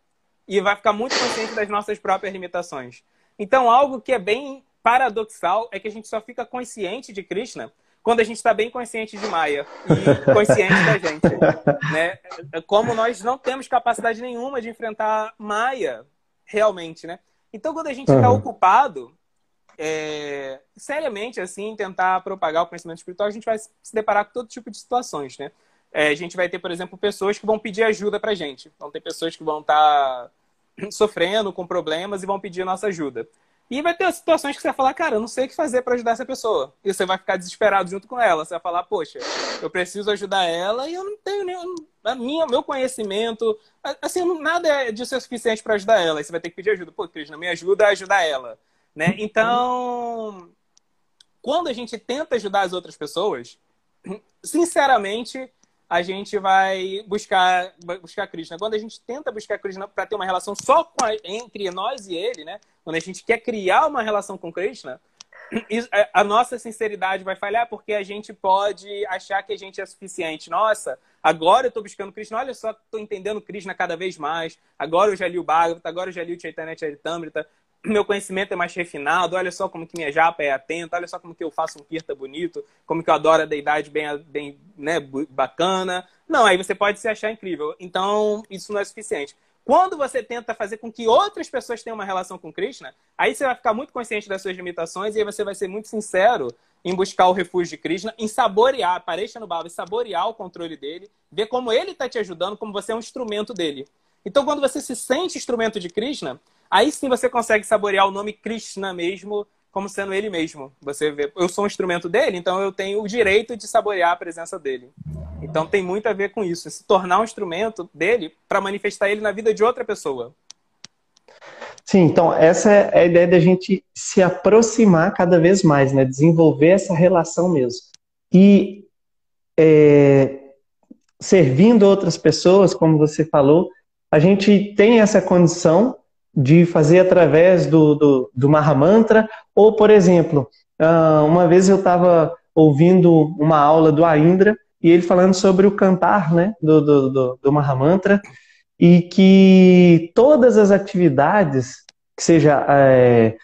e vai ficar muito consciente das nossas próprias limitações. Então, algo que é bem paradoxal é que a gente só fica consciente de Krishna quando a gente está bem consciente de Maya e [laughs] consciente da gente. Né? Como nós não temos capacidade nenhuma de enfrentar Maya realmente, né? Então, quando a gente está uhum. ocupado é, seriamente, assim, tentar propagar o conhecimento espiritual, a gente vai se deparar com todo tipo de situações, né? É, a gente vai ter, por exemplo, pessoas que vão pedir ajuda pra gente. Vão ter pessoas que vão estar tá [clears throat] sofrendo com problemas e vão pedir a nossa ajuda. E vai ter situações que você vai falar, cara, eu não sei o que fazer para ajudar essa pessoa. E você vai ficar desesperado junto com ela. Você vai falar, poxa, eu preciso ajudar ela e eu não tenho nenhum. A minha, meu conhecimento, assim, nada é de ser suficiente para ajudar ela. Aí você vai ter que pedir ajuda. Pô, Cris, não me ajuda a ajudar ela. Né? Então, quando a gente tenta ajudar as outras pessoas, sinceramente, a gente vai buscar buscar Krishna. Quando a gente tenta buscar Krishna para ter uma relação só a, entre nós e ele, né? Quando a gente quer criar uma relação com Krishna, a nossa sinceridade vai falhar porque a gente pode achar que a gente é suficiente. Nossa, agora eu estou buscando Krishna, olha só, estou entendendo Krishna cada vez mais. Agora eu já li o Bhagavata, agora eu já li o Chaitanya Charitamrita meu conhecimento é mais refinado, olha só como que minha japa é atenta, olha só como que eu faço um kirta bonito, como que eu adoro a deidade bem, bem né, bacana. Não, aí você pode se achar incrível. Então, isso não é suficiente. Quando você tenta fazer com que outras pessoas tenham uma relação com Krishna, aí você vai ficar muito consciente das suas limitações e aí você vai ser muito sincero em buscar o refúgio de Krishna, em saborear, apareça no Baba, saborear o controle dele, ver como ele está te ajudando, como você é um instrumento dele. Então, quando você se sente instrumento de Krishna, Aí sim você consegue saborear o nome Krishna mesmo como sendo ele mesmo. Você vê, eu sou um instrumento dele, então eu tenho o direito de saborear a presença dele. Então tem muito a ver com isso, se tornar um instrumento dele para manifestar ele na vida de outra pessoa. Sim, então essa é a ideia da gente se aproximar cada vez mais, né? Desenvolver essa relação mesmo. E é, servindo outras pessoas, como você falou, a gente tem essa condição de fazer através do, do, do Mahamantra, ou, por exemplo, ah, uma vez eu estava ouvindo uma aula do Aindra, e ele falando sobre o cantar né, do, do, do, do Mahamantra, e que todas as atividades, que seja é,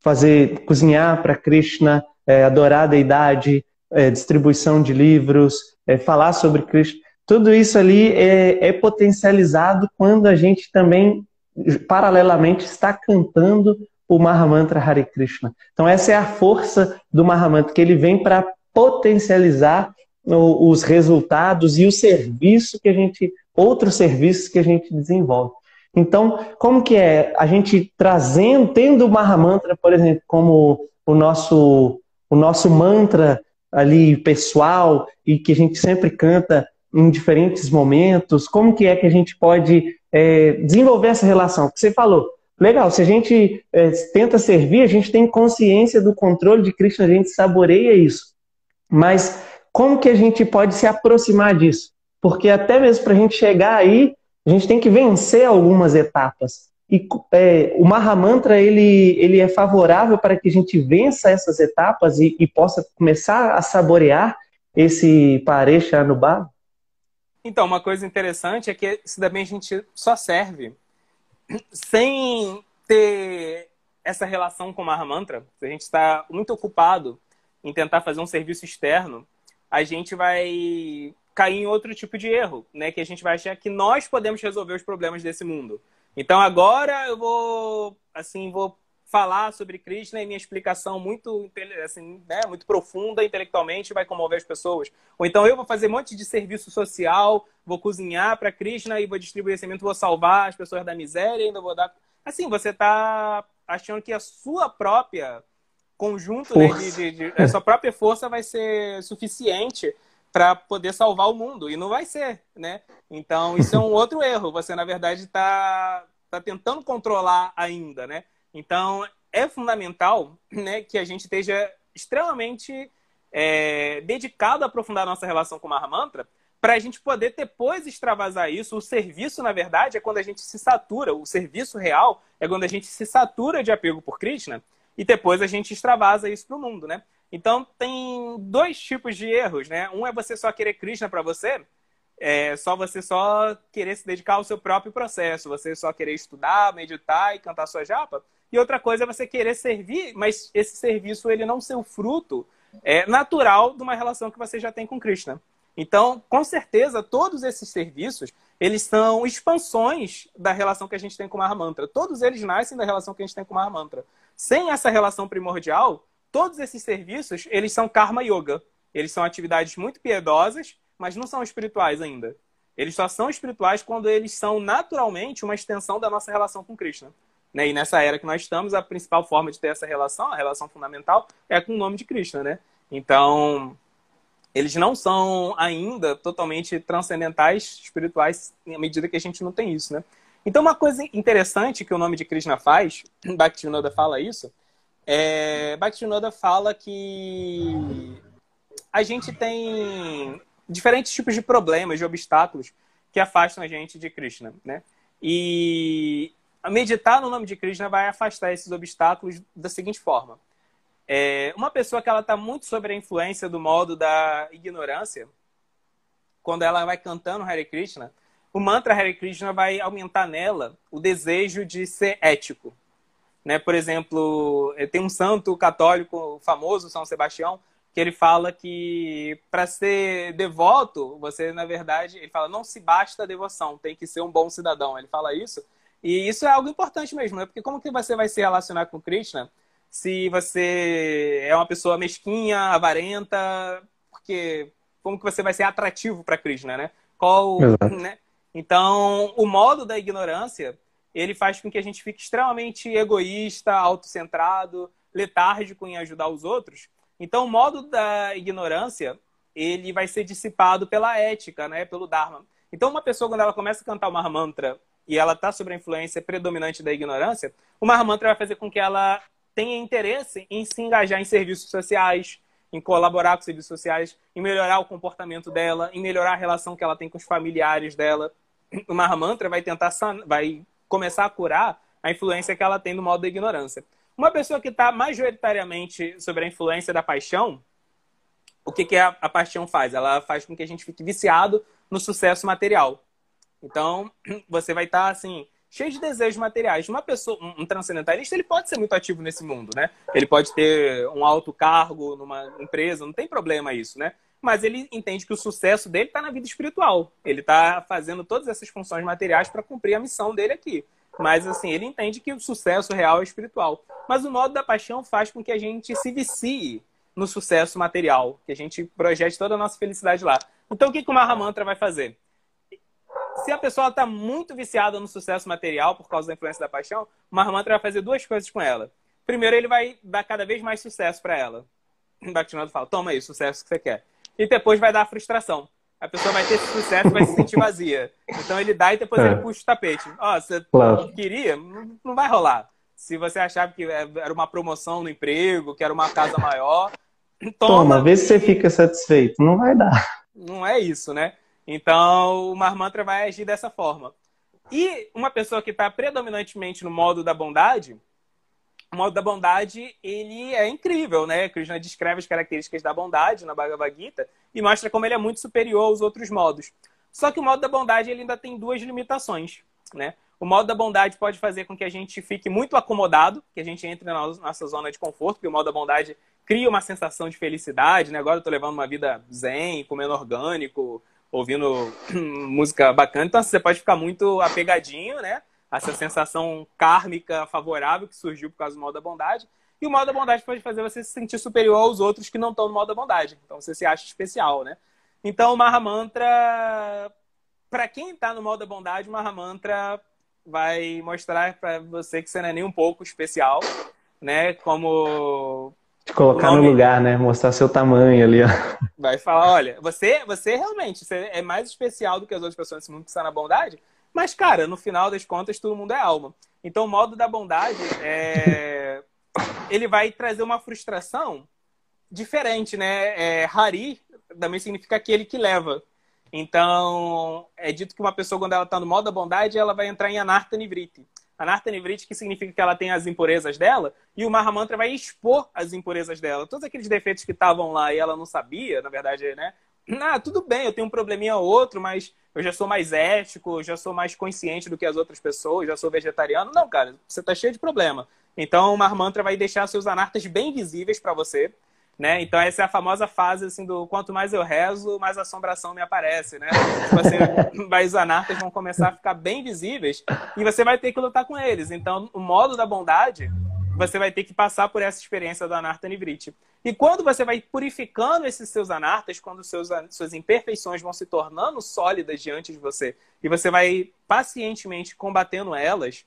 fazer, cozinhar para Krishna, é, adorar a deidade, é, distribuição de livros, é, falar sobre Krishna, tudo isso ali é, é potencializado quando a gente também paralelamente está cantando o Mahamantra Hare Krishna. Então essa é a força do Mahamantra, que ele vem para potencializar os resultados e o serviço que a gente, outros serviços que a gente desenvolve. Então, como que é a gente trazendo, tendo o Mahamantra, por exemplo, como o nosso, o nosso mantra ali pessoal e que a gente sempre canta em diferentes momentos, como que é que a gente pode é, desenvolver essa relação? Que você falou, legal, se a gente é, tenta servir, a gente tem consciência do controle de Cristo, a gente saboreia isso. Mas como que a gente pode se aproximar disso? Porque até mesmo para a gente chegar aí, a gente tem que vencer algumas etapas. E é, o Mahamantra ele, ele é favorável para que a gente vença essas etapas e, e possa começar a saborear esse Parecha Anubhava? Então, uma coisa interessante é que se também a gente só serve sem ter essa relação com o Mahamantra. Se a gente está muito ocupado em tentar fazer um serviço externo, a gente vai cair em outro tipo de erro, né? Que a gente vai achar que nós podemos resolver os problemas desse mundo. Então agora eu vou, assim, vou falar sobre Krishna e minha explicação muito, assim, né, muito profunda intelectualmente vai comover as pessoas. Ou então eu vou fazer um monte de serviço social, vou cozinhar para Krishna e vou distribuir semente, vou salvar as pessoas da miséria e ainda vou dar. Assim, você está achando que a sua própria conjunto né, de, de, de, a sua própria força vai ser suficiente para poder salvar o mundo e não vai ser, né? Então isso é um [laughs] outro erro. Você na verdade está tá tentando controlar ainda, né? Então, é fundamental né, que a gente esteja extremamente é, dedicado a aprofundar nossa relação com o Mahamantra para a gente poder depois extravasar isso. O serviço, na verdade, é quando a gente se satura. O serviço real é quando a gente se satura de apego por Krishna e depois a gente extravasa isso para o mundo, né? Então tem dois tipos de erros, né? Um é você só querer Krishna para você, é só você só querer se dedicar ao seu próprio processo, você só querer estudar, meditar e cantar sua japa. E outra coisa é você querer servir, mas esse serviço ele não ser o fruto é, natural de uma relação que você já tem com Krishna. Então, com certeza, todos esses serviços, eles são expansões da relação que a gente tem com o Mahamantra. Todos eles nascem da relação que a gente tem com o Mahamantra. Sem essa relação primordial, todos esses serviços, eles são karma yoga. Eles são atividades muito piedosas, mas não são espirituais ainda. Eles só são espirituais quando eles são naturalmente uma extensão da nossa relação com Krishna. Né? E nessa era que nós estamos, a principal forma de ter essa relação, a relação fundamental, é com o nome de Krishna, né? Então, eles não são ainda totalmente transcendentais, espirituais, à medida que a gente não tem isso, né? Então, uma coisa interessante que o nome de Krishna faz, [laughs] Bhaktivinoda fala isso, é, Bhaktivinoda fala que a gente tem diferentes tipos de problemas, de obstáculos que afastam a gente de Krishna, né? E meditar no nome de Krishna vai afastar esses obstáculos da seguinte forma. É, uma pessoa que ela está muito sobre a influência do modo da ignorância, quando ela vai cantando Hare Krishna, o mantra Hare Krishna vai aumentar nela o desejo de ser ético. Né? Por exemplo, tem um santo católico famoso, São Sebastião, que ele fala que para ser devoto, você, na verdade, ele fala, não se basta a devoção, tem que ser um bom cidadão. Ele fala isso. E isso é algo importante mesmo, né? Porque como que você vai se relacionar com Krishna se você é uma pessoa mesquinha, avarenta? Porque como que você vai ser atrativo para Krishna, né? Qual, né? Então, o modo da ignorância, ele faz com que a gente fique extremamente egoísta, autocentrado, letárgico em ajudar os outros, então, o modo da ignorância, ele vai ser dissipado pela ética, né? Pelo Dharma. Então, uma pessoa, quando ela começa a cantar o Mahamantra e ela está sob a influência predominante da ignorância, o Mahamantra vai fazer com que ela tenha interesse em se engajar em serviços sociais, em colaborar com serviços sociais, em melhorar o comportamento dela, em melhorar a relação que ela tem com os familiares dela. O Mahamantra vai tentar, vai começar a curar a influência que ela tem no modo da ignorância. Uma pessoa que está majoritariamente sobre a influência da paixão, o que, que a, a paixão faz? Ela faz com que a gente fique viciado no sucesso material. Então, [clears throat] você vai estar, tá, assim, cheio de desejos materiais. Uma pessoa, um transcendentalista, ele pode ser muito ativo nesse mundo, né? Ele pode ter um alto cargo numa empresa, não tem problema isso, né? Mas ele entende que o sucesso dele está na vida espiritual. Ele está fazendo todas essas funções materiais para cumprir a missão dele aqui. Mas, assim, ele entende que o sucesso real é espiritual. Mas o modo da paixão faz com que a gente se vicie no sucesso material, que a gente projete toda a nossa felicidade lá. Então, o que, que o Mahamantra vai fazer? Se a pessoa está muito viciada no sucesso material por causa da influência da paixão, o Mahamantra vai fazer duas coisas com ela. Primeiro, ele vai dar cada vez mais sucesso para ela. O Bhaktivinoda fala, toma aí sucesso que você quer. E depois vai dar frustração a pessoa vai ter esse sucesso e vai se sentir vazia. Então ele dá e depois é. ele puxa o tapete. Ó, oh, você claro. queria, não vai rolar. Se você achava que era uma promoção no emprego, que era uma casa maior, toma. Toma, vê se você fica satisfeito. Não vai dar. Não é isso, né? Então o Marmantra vai agir dessa forma. E uma pessoa que está predominantemente no modo da bondade, o modo da bondade, ele é incrível, né? Krishna descreve as características da bondade na Bhagavad Gita e mostra como ele é muito superior aos outros modos. Só que o modo da bondade ele ainda tem duas limitações, né? O modo da bondade pode fazer com que a gente fique muito acomodado, que a gente entre na nossa zona de conforto, porque o modo da bondade cria uma sensação de felicidade, né? Agora eu estou levando uma vida zen, comendo orgânico, ouvindo [clears throat] música bacana, então você pode ficar muito apegadinho, né? essa sensação kármica favorável que surgiu por causa do mal da bondade. E o mal da bondade pode fazer você se sentir superior aos outros que não estão no mal da bondade. Então você se acha especial, né? Então o Mahamantra, para quem está no mal da bondade, o Mahamantra vai mostrar para você que você não é nem um pouco especial, né? Como te colocar nome... no lugar, né? Mostrar seu tamanho ali, ó. Vai falar, olha, você, você realmente você é mais especial do que as outras pessoas nesse mundo que está na bondade, mas, cara, no final das contas, todo mundo é alma. Então, o modo da bondade é... [laughs] ele vai trazer uma frustração diferente, né? É, Hari também significa aquele que leva. Então, é dito que uma pessoa, quando ela está no modo da bondade, ela vai entrar em Anartha Nivriti. Anarta Nivriti, que significa que ela tem as impurezas dela, e o Mahamantra vai expor as impurezas dela. Todos aqueles defeitos que estavam lá e ela não sabia, na verdade, né? [clears throat] Ah, tudo bem, eu tenho um probleminha ou outro, mas eu já sou mais ético, já sou mais consciente do que as outras pessoas, já sou vegetariano. Não, cara, você tá cheio de problema. Então, o Mahamantra vai deixar seus anartas bem visíveis para você. Né? Então essa é a famosa fase assim do quanto mais eu rezo, mais assombração me aparece, né? Tipo assim, [laughs] os anartas vão começar a ficar bem visíveis e você vai ter que lutar com eles. Então o modo da bondade, você vai ter que passar por essa experiência do anarta nivriti. E quando você vai purificando esses seus anartas, quando seus, suas imperfeições vão se tornando sólidas diante de você e você vai pacientemente combatendo elas,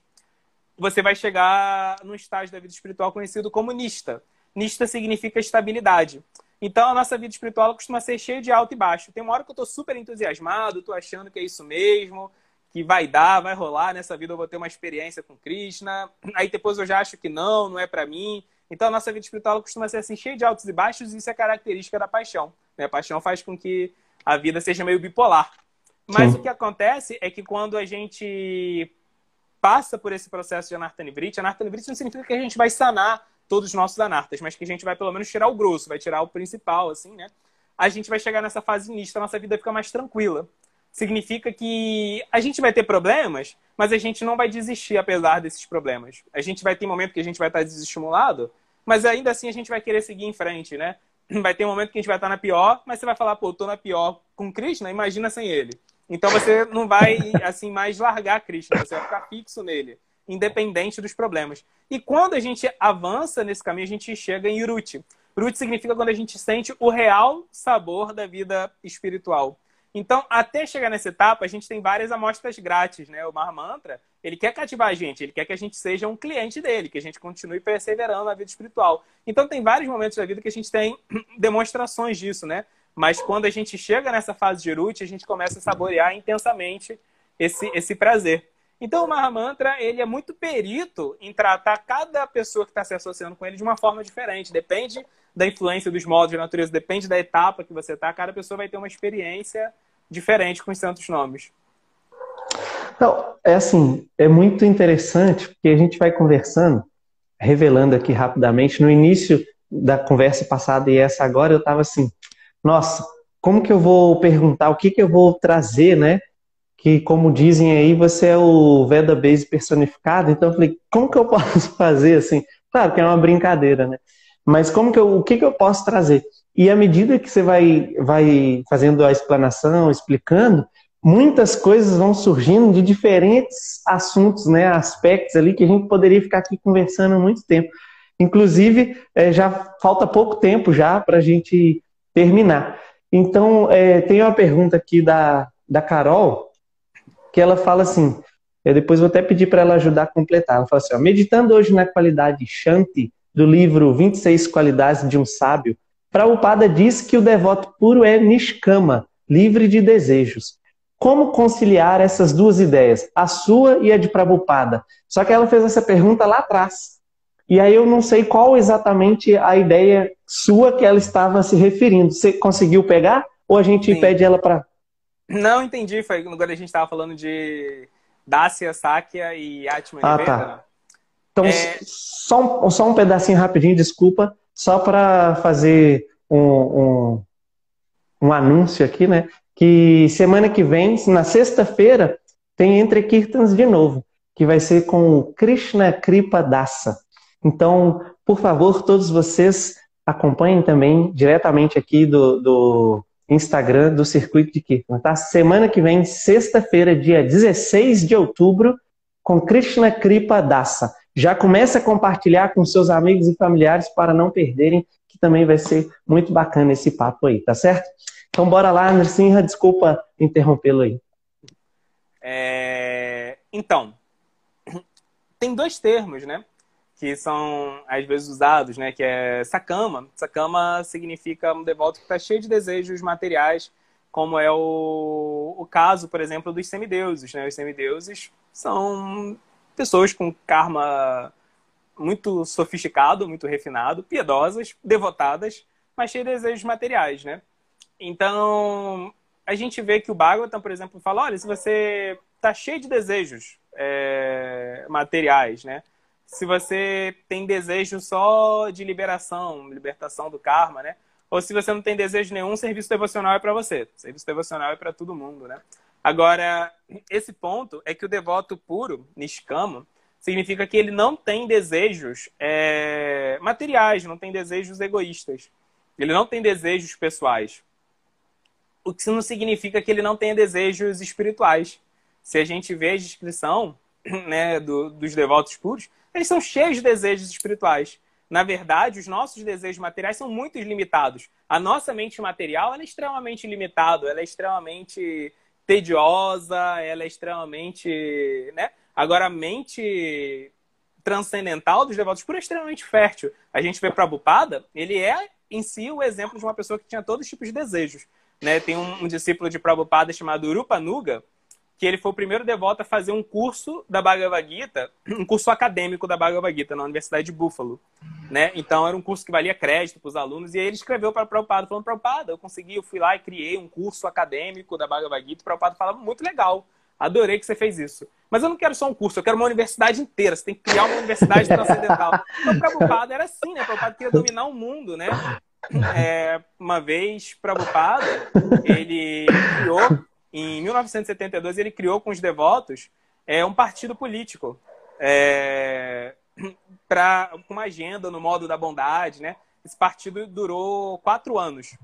você vai chegar num estágio da vida espiritual conhecido como nista Nista significa estabilidade. Então, a nossa vida espiritual costuma ser cheia de alto e baixo. Tem uma hora que eu estou super entusiasmado, estou achando que é isso mesmo, que vai dar, vai rolar, nessa vida eu vou ter uma experiência com Krishna. Aí depois eu já acho que não, não é para mim. Então, a nossa vida espiritual costuma ser assim, cheia de altos e baixos, e isso é característica da paixão. Né? A paixão faz com que a vida seja meio bipolar. Mas Sim. o que acontece é que quando a gente passa por esse processo de anartanibrite, anartanibrite não significa que a gente vai sanar todos os nossos anartas, mas que a gente vai pelo menos tirar o grosso, vai tirar o principal, assim, né? A gente vai chegar nessa fase nista, a nossa vida fica mais tranquila. Significa que a gente vai ter problemas, mas a gente não vai desistir apesar desses problemas. A gente vai ter momento que a gente vai estar desestimulado, mas ainda assim a gente vai querer seguir em frente, né? [clears throat] Vai ter um momento que a gente vai estar na pior, mas você vai falar, pô, tô na pior com Krishna, imagina sem ele. Então você não vai, assim, mais largar Krishna, você vai ficar fixo nele independente dos problemas. E quando a gente avança nesse caminho, a gente chega em Iruti. Iruti significa quando a gente sente o real sabor da vida espiritual. Então, até chegar nessa etapa, a gente tem várias amostras grátis, né? O Mahamantra, ele quer cativar a gente, ele quer que a gente seja um cliente dele, que a gente continue perseverando na vida espiritual. Então, tem vários momentos da vida que a gente tem [clears throat] demonstrações disso, né? Mas quando a gente chega nessa fase de Iruti, a gente começa a saborear intensamente esse, esse prazer. Então, o Mahamantra, ele é muito perito em tratar cada pessoa que está se associando com ele de uma forma diferente. Depende da influência dos modos de natureza, depende da etapa que você está. Cada pessoa vai ter uma experiência diferente com os santos nomes. Então, é assim, é muito interessante, porque a gente vai conversando, revelando aqui rapidamente, no início da conversa passada e essa agora, eu estava assim, nossa, como que eu vou perguntar, o que que eu vou trazer, né? Que, como dizem aí, você é o Veda Base personificado. Então eu falei, como que eu [laughs] posso fazer assim? Claro que é uma brincadeira, né? Mas como que eu, o que, que eu posso trazer? E à medida que você vai, vai fazendo a explanação, explicando, muitas coisas vão surgindo de diferentes assuntos, né, aspectos ali que a gente poderia ficar aqui conversando há muito tempo. Inclusive, é, já falta pouco tempo já para a gente terminar. Então, é, tem uma pergunta aqui da, da Carol, que ela fala assim, eu depois vou até pedir para ela ajudar a completar. Ela fala assim, ó, meditando hoje na qualidade Shanti do livro 26 Qualidades de um Sábio, Prabhupada diz que o devoto puro é Nishkama, livre de desejos. Como conciliar essas duas ideias, a sua e a de Prabhupada? Só que ela fez essa pergunta lá atrás. E aí eu não sei qual exatamente a ideia sua que ela estava se referindo. Você conseguiu pegar? Ou a gente Sim. pede ela para não entendi, foi quando a gente estava falando de Dacia, Sakya e Atman ah, Tá. Então, é... só, um, só um pedacinho rapidinho, desculpa, só para fazer um, um, um, anúncio aqui, né? Que semana que vem, na sexta-feira, tem Entre Kirtans de novo, que vai ser com o Krishna Kripa Dasa. Então, por favor, todos vocês acompanhem também diretamente aqui do, do Instagram do Circuito de Kirtan, tá? Semana que vem, sexta-feira, dia 16 de outubro, com Krishna Kripa Dasa. Já comece a compartilhar com seus amigos e familiares para não perderem, que também vai ser muito bacana esse papo aí, tá certo? Então bora lá, Nirsinha, desculpa interrompê-lo aí. É... Então, tem dois termos, né? Que são às vezes usados, né? Que é sakama. Sakama significa um devoto que está cheio de desejos materiais, como é o, o caso, por exemplo, dos semideuses, né? Os semideuses são pessoas com karma muito sofisticado, muito refinado, piedosas, devotadas, mas cheias de desejos materiais, né? Então, a gente vê que o Bhagavatam, por exemplo, fala, olha, se você está cheio de desejos é, materiais, né? Se você tem desejo só de liberação, libertação do karma, né? Ou se você não tem desejo nenhum, serviço devocional é para você. Serviço devocional é para todo mundo, né? Agora, esse ponto é que o devoto puro, Nishkama, significa que ele não tem desejos é, materiais, não tem desejos egoístas. Ele não tem desejos pessoais. O que não significa que ele não tenha desejos espirituais. Se a gente vê a descrição [clears throat] né, do, dos devotos puros, eles são cheios de desejos espirituais. Na verdade, os nossos desejos materiais são muito limitados. A nossa mente material é extremamente limitada, ela é extremamente tediosa, ela é extremamente. Né? Agora, a mente transcendental dos devotos puros é extremamente fértil. A gente vê Prabhupada, ele é em si o exemplo de uma pessoa que tinha todos os tipos de desejos. Né? Tem um, um discípulo de Prabhupada chamado Urupanuga, que ele foi o primeiro devoto a fazer um curso da Bhagavad Gita, [clears throat] um curso acadêmico da Bhagavad Gita na Universidade de Buffalo. Né? Então era um curso que valia crédito para os alunos, e aí ele escreveu para Prabhupada, falando, Prabhupada, eu consegui, eu fui lá e criei um curso acadêmico da Bhagavad Gita, e Prabhupada falava, muito legal, adorei que você fez isso. Mas eu não quero só um curso, eu quero uma universidade inteira, você tem que criar uma universidade transcendental. [laughs] Então Prabhupada era assim, né? Prabhupada queria dominar o mundo, né? [laughs] É, uma vez, Prabhupada, ele criou, em 1972, ele criou com os devotos é, um partido político. É, [clears throat] com uma agenda no modo da bondade, né? Esse partido durou quatro anos.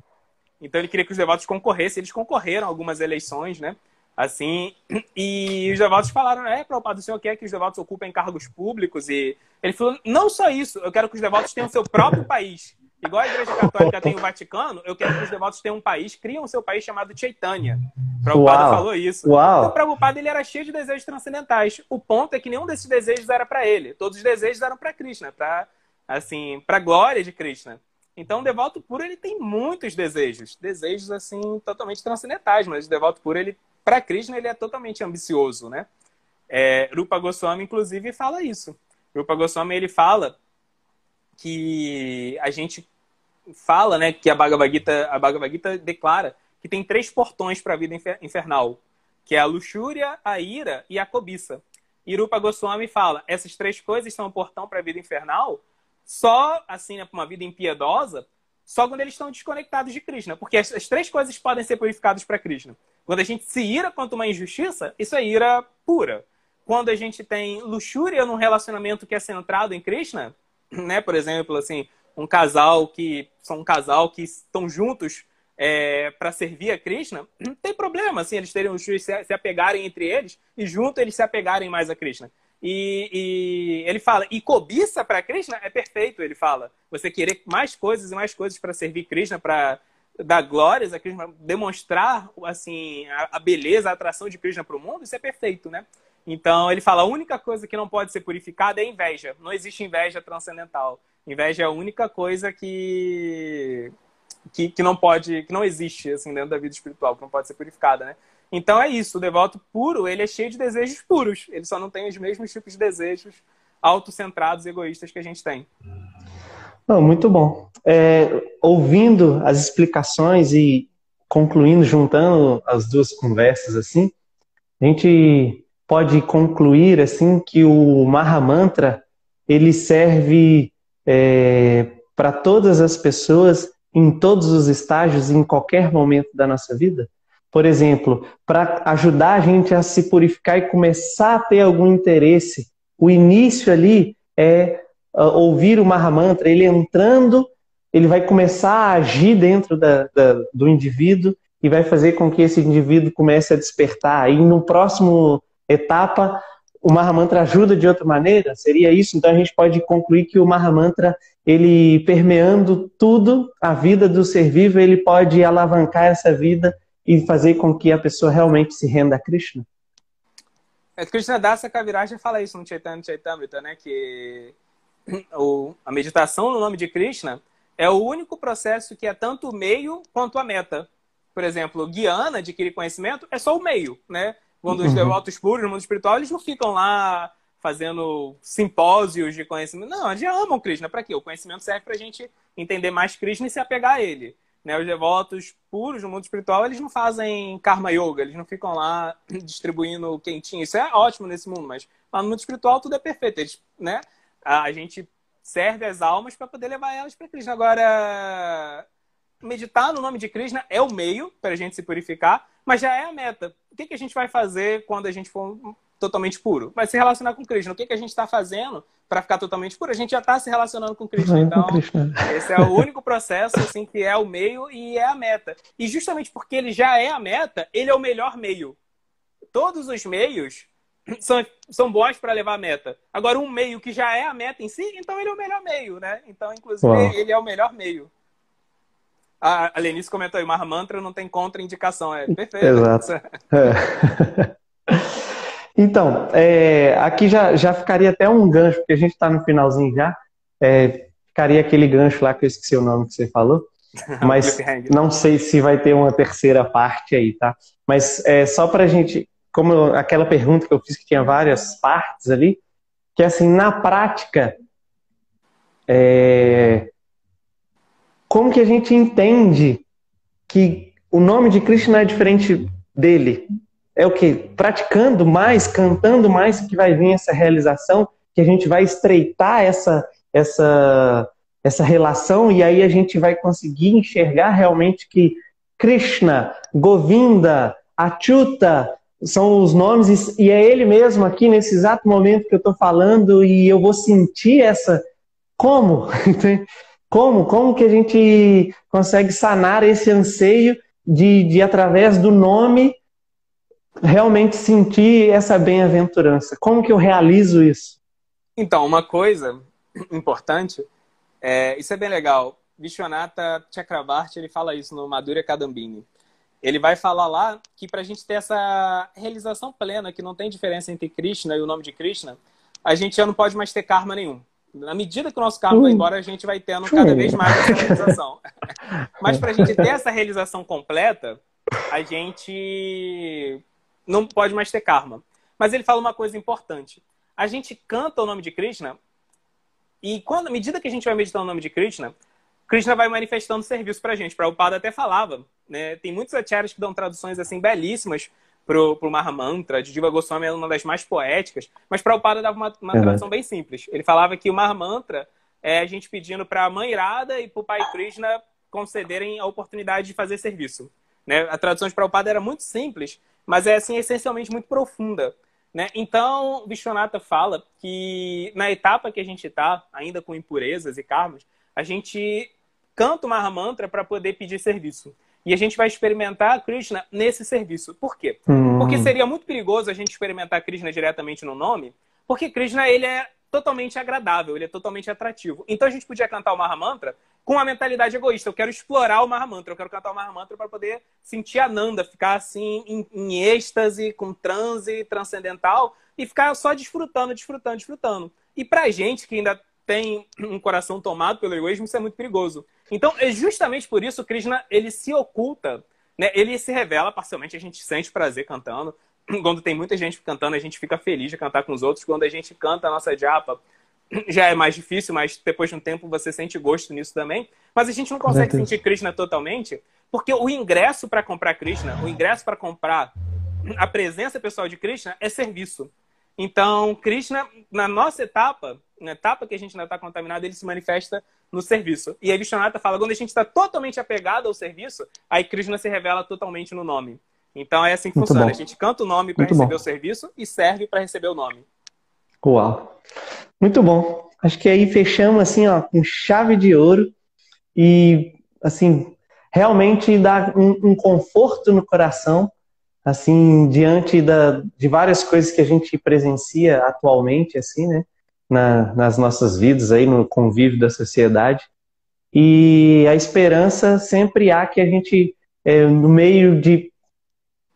Então ele queria que os devotos concorressem. Eles concorreram a algumas eleições, né? Assim, [clears throat] e os devotos falaram, é, Prabhupada, o senhor quer que os devotos ocupem cargos públicos? E ele falou, não só isso, eu quero que os devotos tenham seu próprio país. Igual a Igreja Católica tem o Vaticano, eu quero que os devotos tenham um país, criam o seu país chamado Chaitanya. Prabhupada Uau. falou isso. Uau. Então, Prabhupada ele era cheio de desejos transcendentais. O ponto é que nenhum desses desejos era para ele. Todos os desejos eram para Krishna, para assim, para glória de Krishna. Então, o devoto puro ele tem muitos desejos, desejos assim totalmente transcendentais, mas o devoto puro ele para Krishna ele é totalmente ambicioso, né? É, Rupa Goswami inclusive fala isso. Rupa Goswami ele fala que a gente fala, né, que a Bhagavad Gita, a Bhagavad Gita declara que tem três portões para a vida infernal, que é a luxúria, a ira e a cobiça. Irupa Goswami fala, essas três coisas são um portão para a vida infernal, só assim, né, para uma vida impiedosa, só quando eles estão desconectados de Krishna, porque as, as três coisas podem ser purificadas para Krishna. Quando a gente se ira contra uma injustiça, isso é ira pura. Quando a gente tem luxúria num relacionamento que é centrado em Krishna, né? Por exemplo, assim, um casal que são um casal que estão juntos é, para servir a Krishna, não tem problema, assim, eles terem se, se apegarem entre eles e junto eles se apegarem mais a Krishna. E, e ele fala, e cobiça para Krishna é perfeito, ele fala. Você querer mais coisas e mais coisas para servir Krishna, para dar glórias a Krishna, demonstrar assim a, a beleza, a atração de Krishna para o mundo, isso é perfeito, né? Então ele fala: a única coisa que não pode ser purificada é inveja. Não existe inveja transcendental. Inveja é a única coisa que, que, que não pode, que não existe assim dentro da vida espiritual, que não pode ser purificada, né? Então é isso. O devoto puro ele é cheio de desejos puros. Ele só não tem os mesmos tipos de desejos autocentrados e egoístas que a gente tem. Não, muito bom. É, ouvindo as explicações e concluindo, juntando as duas conversas assim, a gente pode concluir assim que o Mahamantra ele serve é, para todas as pessoas em todos os estágios em qualquer momento da nossa vida? Por exemplo, para ajudar a gente a se purificar e começar a ter algum interesse, o início ali é ouvir o Mahamantra, ele entrando, ele vai começar a agir dentro da, da, do indivíduo e vai fazer com que esse indivíduo comece a despertar. E no próximo etapa, o Mahamantra ajuda de outra maneira? Seria isso? Então a gente pode concluir que o Mahamantra, ele permeando tudo, a vida do ser vivo, ele pode alavancar essa vida e fazer com que a pessoa realmente se renda a Krishna? É, Krishna Dasa Kaviraj fala isso no Chaitanya Chaitamrita, né? Que o, a meditação no nome de Krishna é o único processo que é tanto o meio quanto a meta. Por exemplo, guiana, adquirir conhecimento, é só o meio, né? Quando os uhum. devotos puros no mundo espiritual, eles não ficam lá fazendo simpósios de conhecimento. Não, eles amam Krishna. Para quê? O conhecimento serve para a gente entender mais Krishna e se apegar a ele. Né, os devotos puros no mundo espiritual, eles não fazem karma yoga, eles não ficam lá [clears throat] distribuindo quentinho. Isso é ótimo nesse mundo, mas lá no mundo espiritual tudo é perfeito. Eles, né, a gente serve as almas para poder levar elas para Krishna. Agora, meditar no nome de Krishna é o meio para a gente se purificar, mas já é a meta. O que, que a gente vai fazer quando a gente for totalmente puro? Vai se relacionar com Krishna. O que, que a gente está fazendo para ficar totalmente puro? A gente já está se relacionando com Krishna. Então, esse é o único processo assim que é o meio e é a meta. E justamente porque ele já é a meta, ele é o melhor meio. Todos os meios são, são bons para levar a meta. Agora, um meio que já é a meta em si, então ele é o melhor meio, né? Então, inclusive, Uau. ele é o melhor meio. A, Lenice comentou aí, Mar Mantra não tem contraindicação. É perfeito. Exato. [laughs] É. [laughs] então, é, aqui já, já ficaria até um gancho, porque a gente está no finalzinho já. É, ficaria aquele gancho lá que eu esqueci o nome que você falou. [laughs] Mas não sei se vai ter uma terceira parte aí, tá? Mas é, só para a gente, como eu, aquela pergunta que eu fiz que tinha várias partes ali, que assim, na prática, é, como que a gente entende que o nome de não é diferente dele? É o que? Praticando mais, cantando mais, que vai vir essa realização, que a gente vai estreitar essa, essa, essa relação e aí a gente vai conseguir enxergar realmente que Krishna, Govinda, Achyuta são os nomes e é ele mesmo aqui nesse exato momento que eu estou falando e eu vou sentir essa como [laughs] Como? Como que a gente consegue sanar esse anseio de, de através do nome, realmente sentir essa bem-aventurança? Como que eu realizo isso? Então, uma coisa importante, é, isso é bem legal. Vishwanatha Chakrabarti, ele fala isso no Madhurya Kadambini. Ele vai falar lá que para a gente ter essa realização plena, que não tem diferença entre Krishna e o nome de Krishna, a gente já não pode mais ter karma nenhum na medida que o nosso carro vai embora, a gente vai tendo cada vez mais essa realização. [laughs] Mas para a gente ter essa realização completa, a gente não pode mais ter karma. Mas ele fala uma coisa importante. A gente canta o nome de Krishna e quando, à medida que a gente vai meditando o nome de Krishna, Krishna vai manifestando serviço para a gente. Prabhupada até falava, né? Tem muitos acharyas que dão traduções assim belíssimas pro, pro Mahamantra. De Diva Goswami é uma das mais poéticas, mas Prabhupada dava uma, uma tradução bem simples. Ele falava que o Mahamantra é a gente pedindo para a Mãe Irada e para o Pai Krishna concederem a oportunidade de fazer serviço. Né? A tradução de Prabhupada era muito simples, mas é assim essencialmente muito profunda. Né? Então, Vishwanatha fala que na etapa que a gente está, ainda com impurezas e karmas, a gente canta o Mahamantra para poder pedir serviço. E a gente vai experimentar Krishna nesse serviço. Por quê? Hum. Porque seria muito perigoso a gente experimentar Krishna diretamente no nome, porque Krishna ele é totalmente agradável, ele é totalmente atrativo. Então a gente podia cantar o Mahamantra com uma mentalidade egoísta. Eu quero explorar o Mahamantra, eu quero cantar o Mahamantra para poder sentir a Nanda, ficar assim em, em êxtase, com transe transcendental e ficar só desfrutando, desfrutando, desfrutando. E pra gente que ainda tem um coração tomado pelo egoísmo, isso é muito perigoso. Então, é justamente por isso Krishna ele se oculta, né? Ele se revela parcialmente, a gente sente prazer cantando. [clears throat] Quando tem muita gente cantando, a gente fica feliz de cantar com os outros. Quando a gente canta a nossa japa, [clears throat] já é mais difícil, mas depois de um tempo você sente gosto nisso também. Mas a gente não consegue sentir Krishna totalmente, porque o ingresso para comprar Krishna, o ingresso para comprar [clears throat] a presença pessoal de Krishna é serviço. Então, Krishna, na nossa etapa, na etapa que a gente ainda está contaminado, ele se manifesta no serviço. E aí Vishwanatha fala, quando a gente está totalmente apegado ao serviço, aí Krishna se revela totalmente no nome. Então é assim que Muito funciona. Bom. A gente canta o nome para receber bom. o serviço e serve para receber o nome. Uau! Muito bom. Acho que aí fechamos assim, ó, com chave de ouro e assim realmente dá um, um conforto no coração assim, diante da, de várias coisas que a gente presencia atualmente, assim, né, na, nas nossas vidas, aí no convívio da sociedade. E a esperança sempre há que a gente, é, no meio de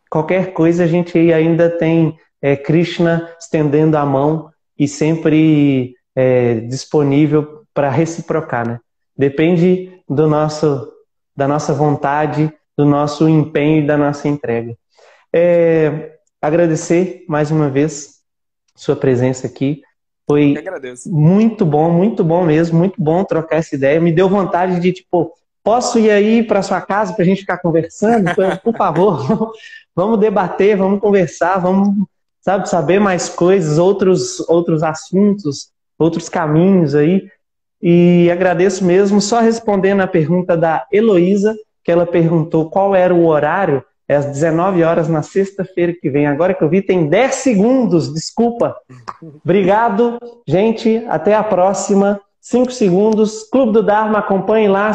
qualquer coisa, a gente ainda tem é, Krishna estendendo a mão e sempre é, disponível para reciprocar, né? Depende do nosso, da nossa vontade, do nosso empenho e da nossa entrega. É, agradecer mais uma vez sua presença aqui. Foi muito bom, muito bom mesmo, muito bom trocar essa ideia. Me deu vontade de, tipo, Posso ir aí para sua casa para a gente ficar conversando? [laughs] Por favor, [laughs] vamos debater, vamos conversar, vamos sabe, saber mais coisas, outros, outros assuntos, outros caminhos aí. E agradeço mesmo, só respondendo a pergunta da Heloísa, que ela perguntou qual era o horário. É às 19 horas na sexta-feira que vem. Agora que eu vi, tem 10 segundos, desculpa. Obrigado, gente. Até a próxima. 5 segundos. Clube do Dharma, acompanhe lá.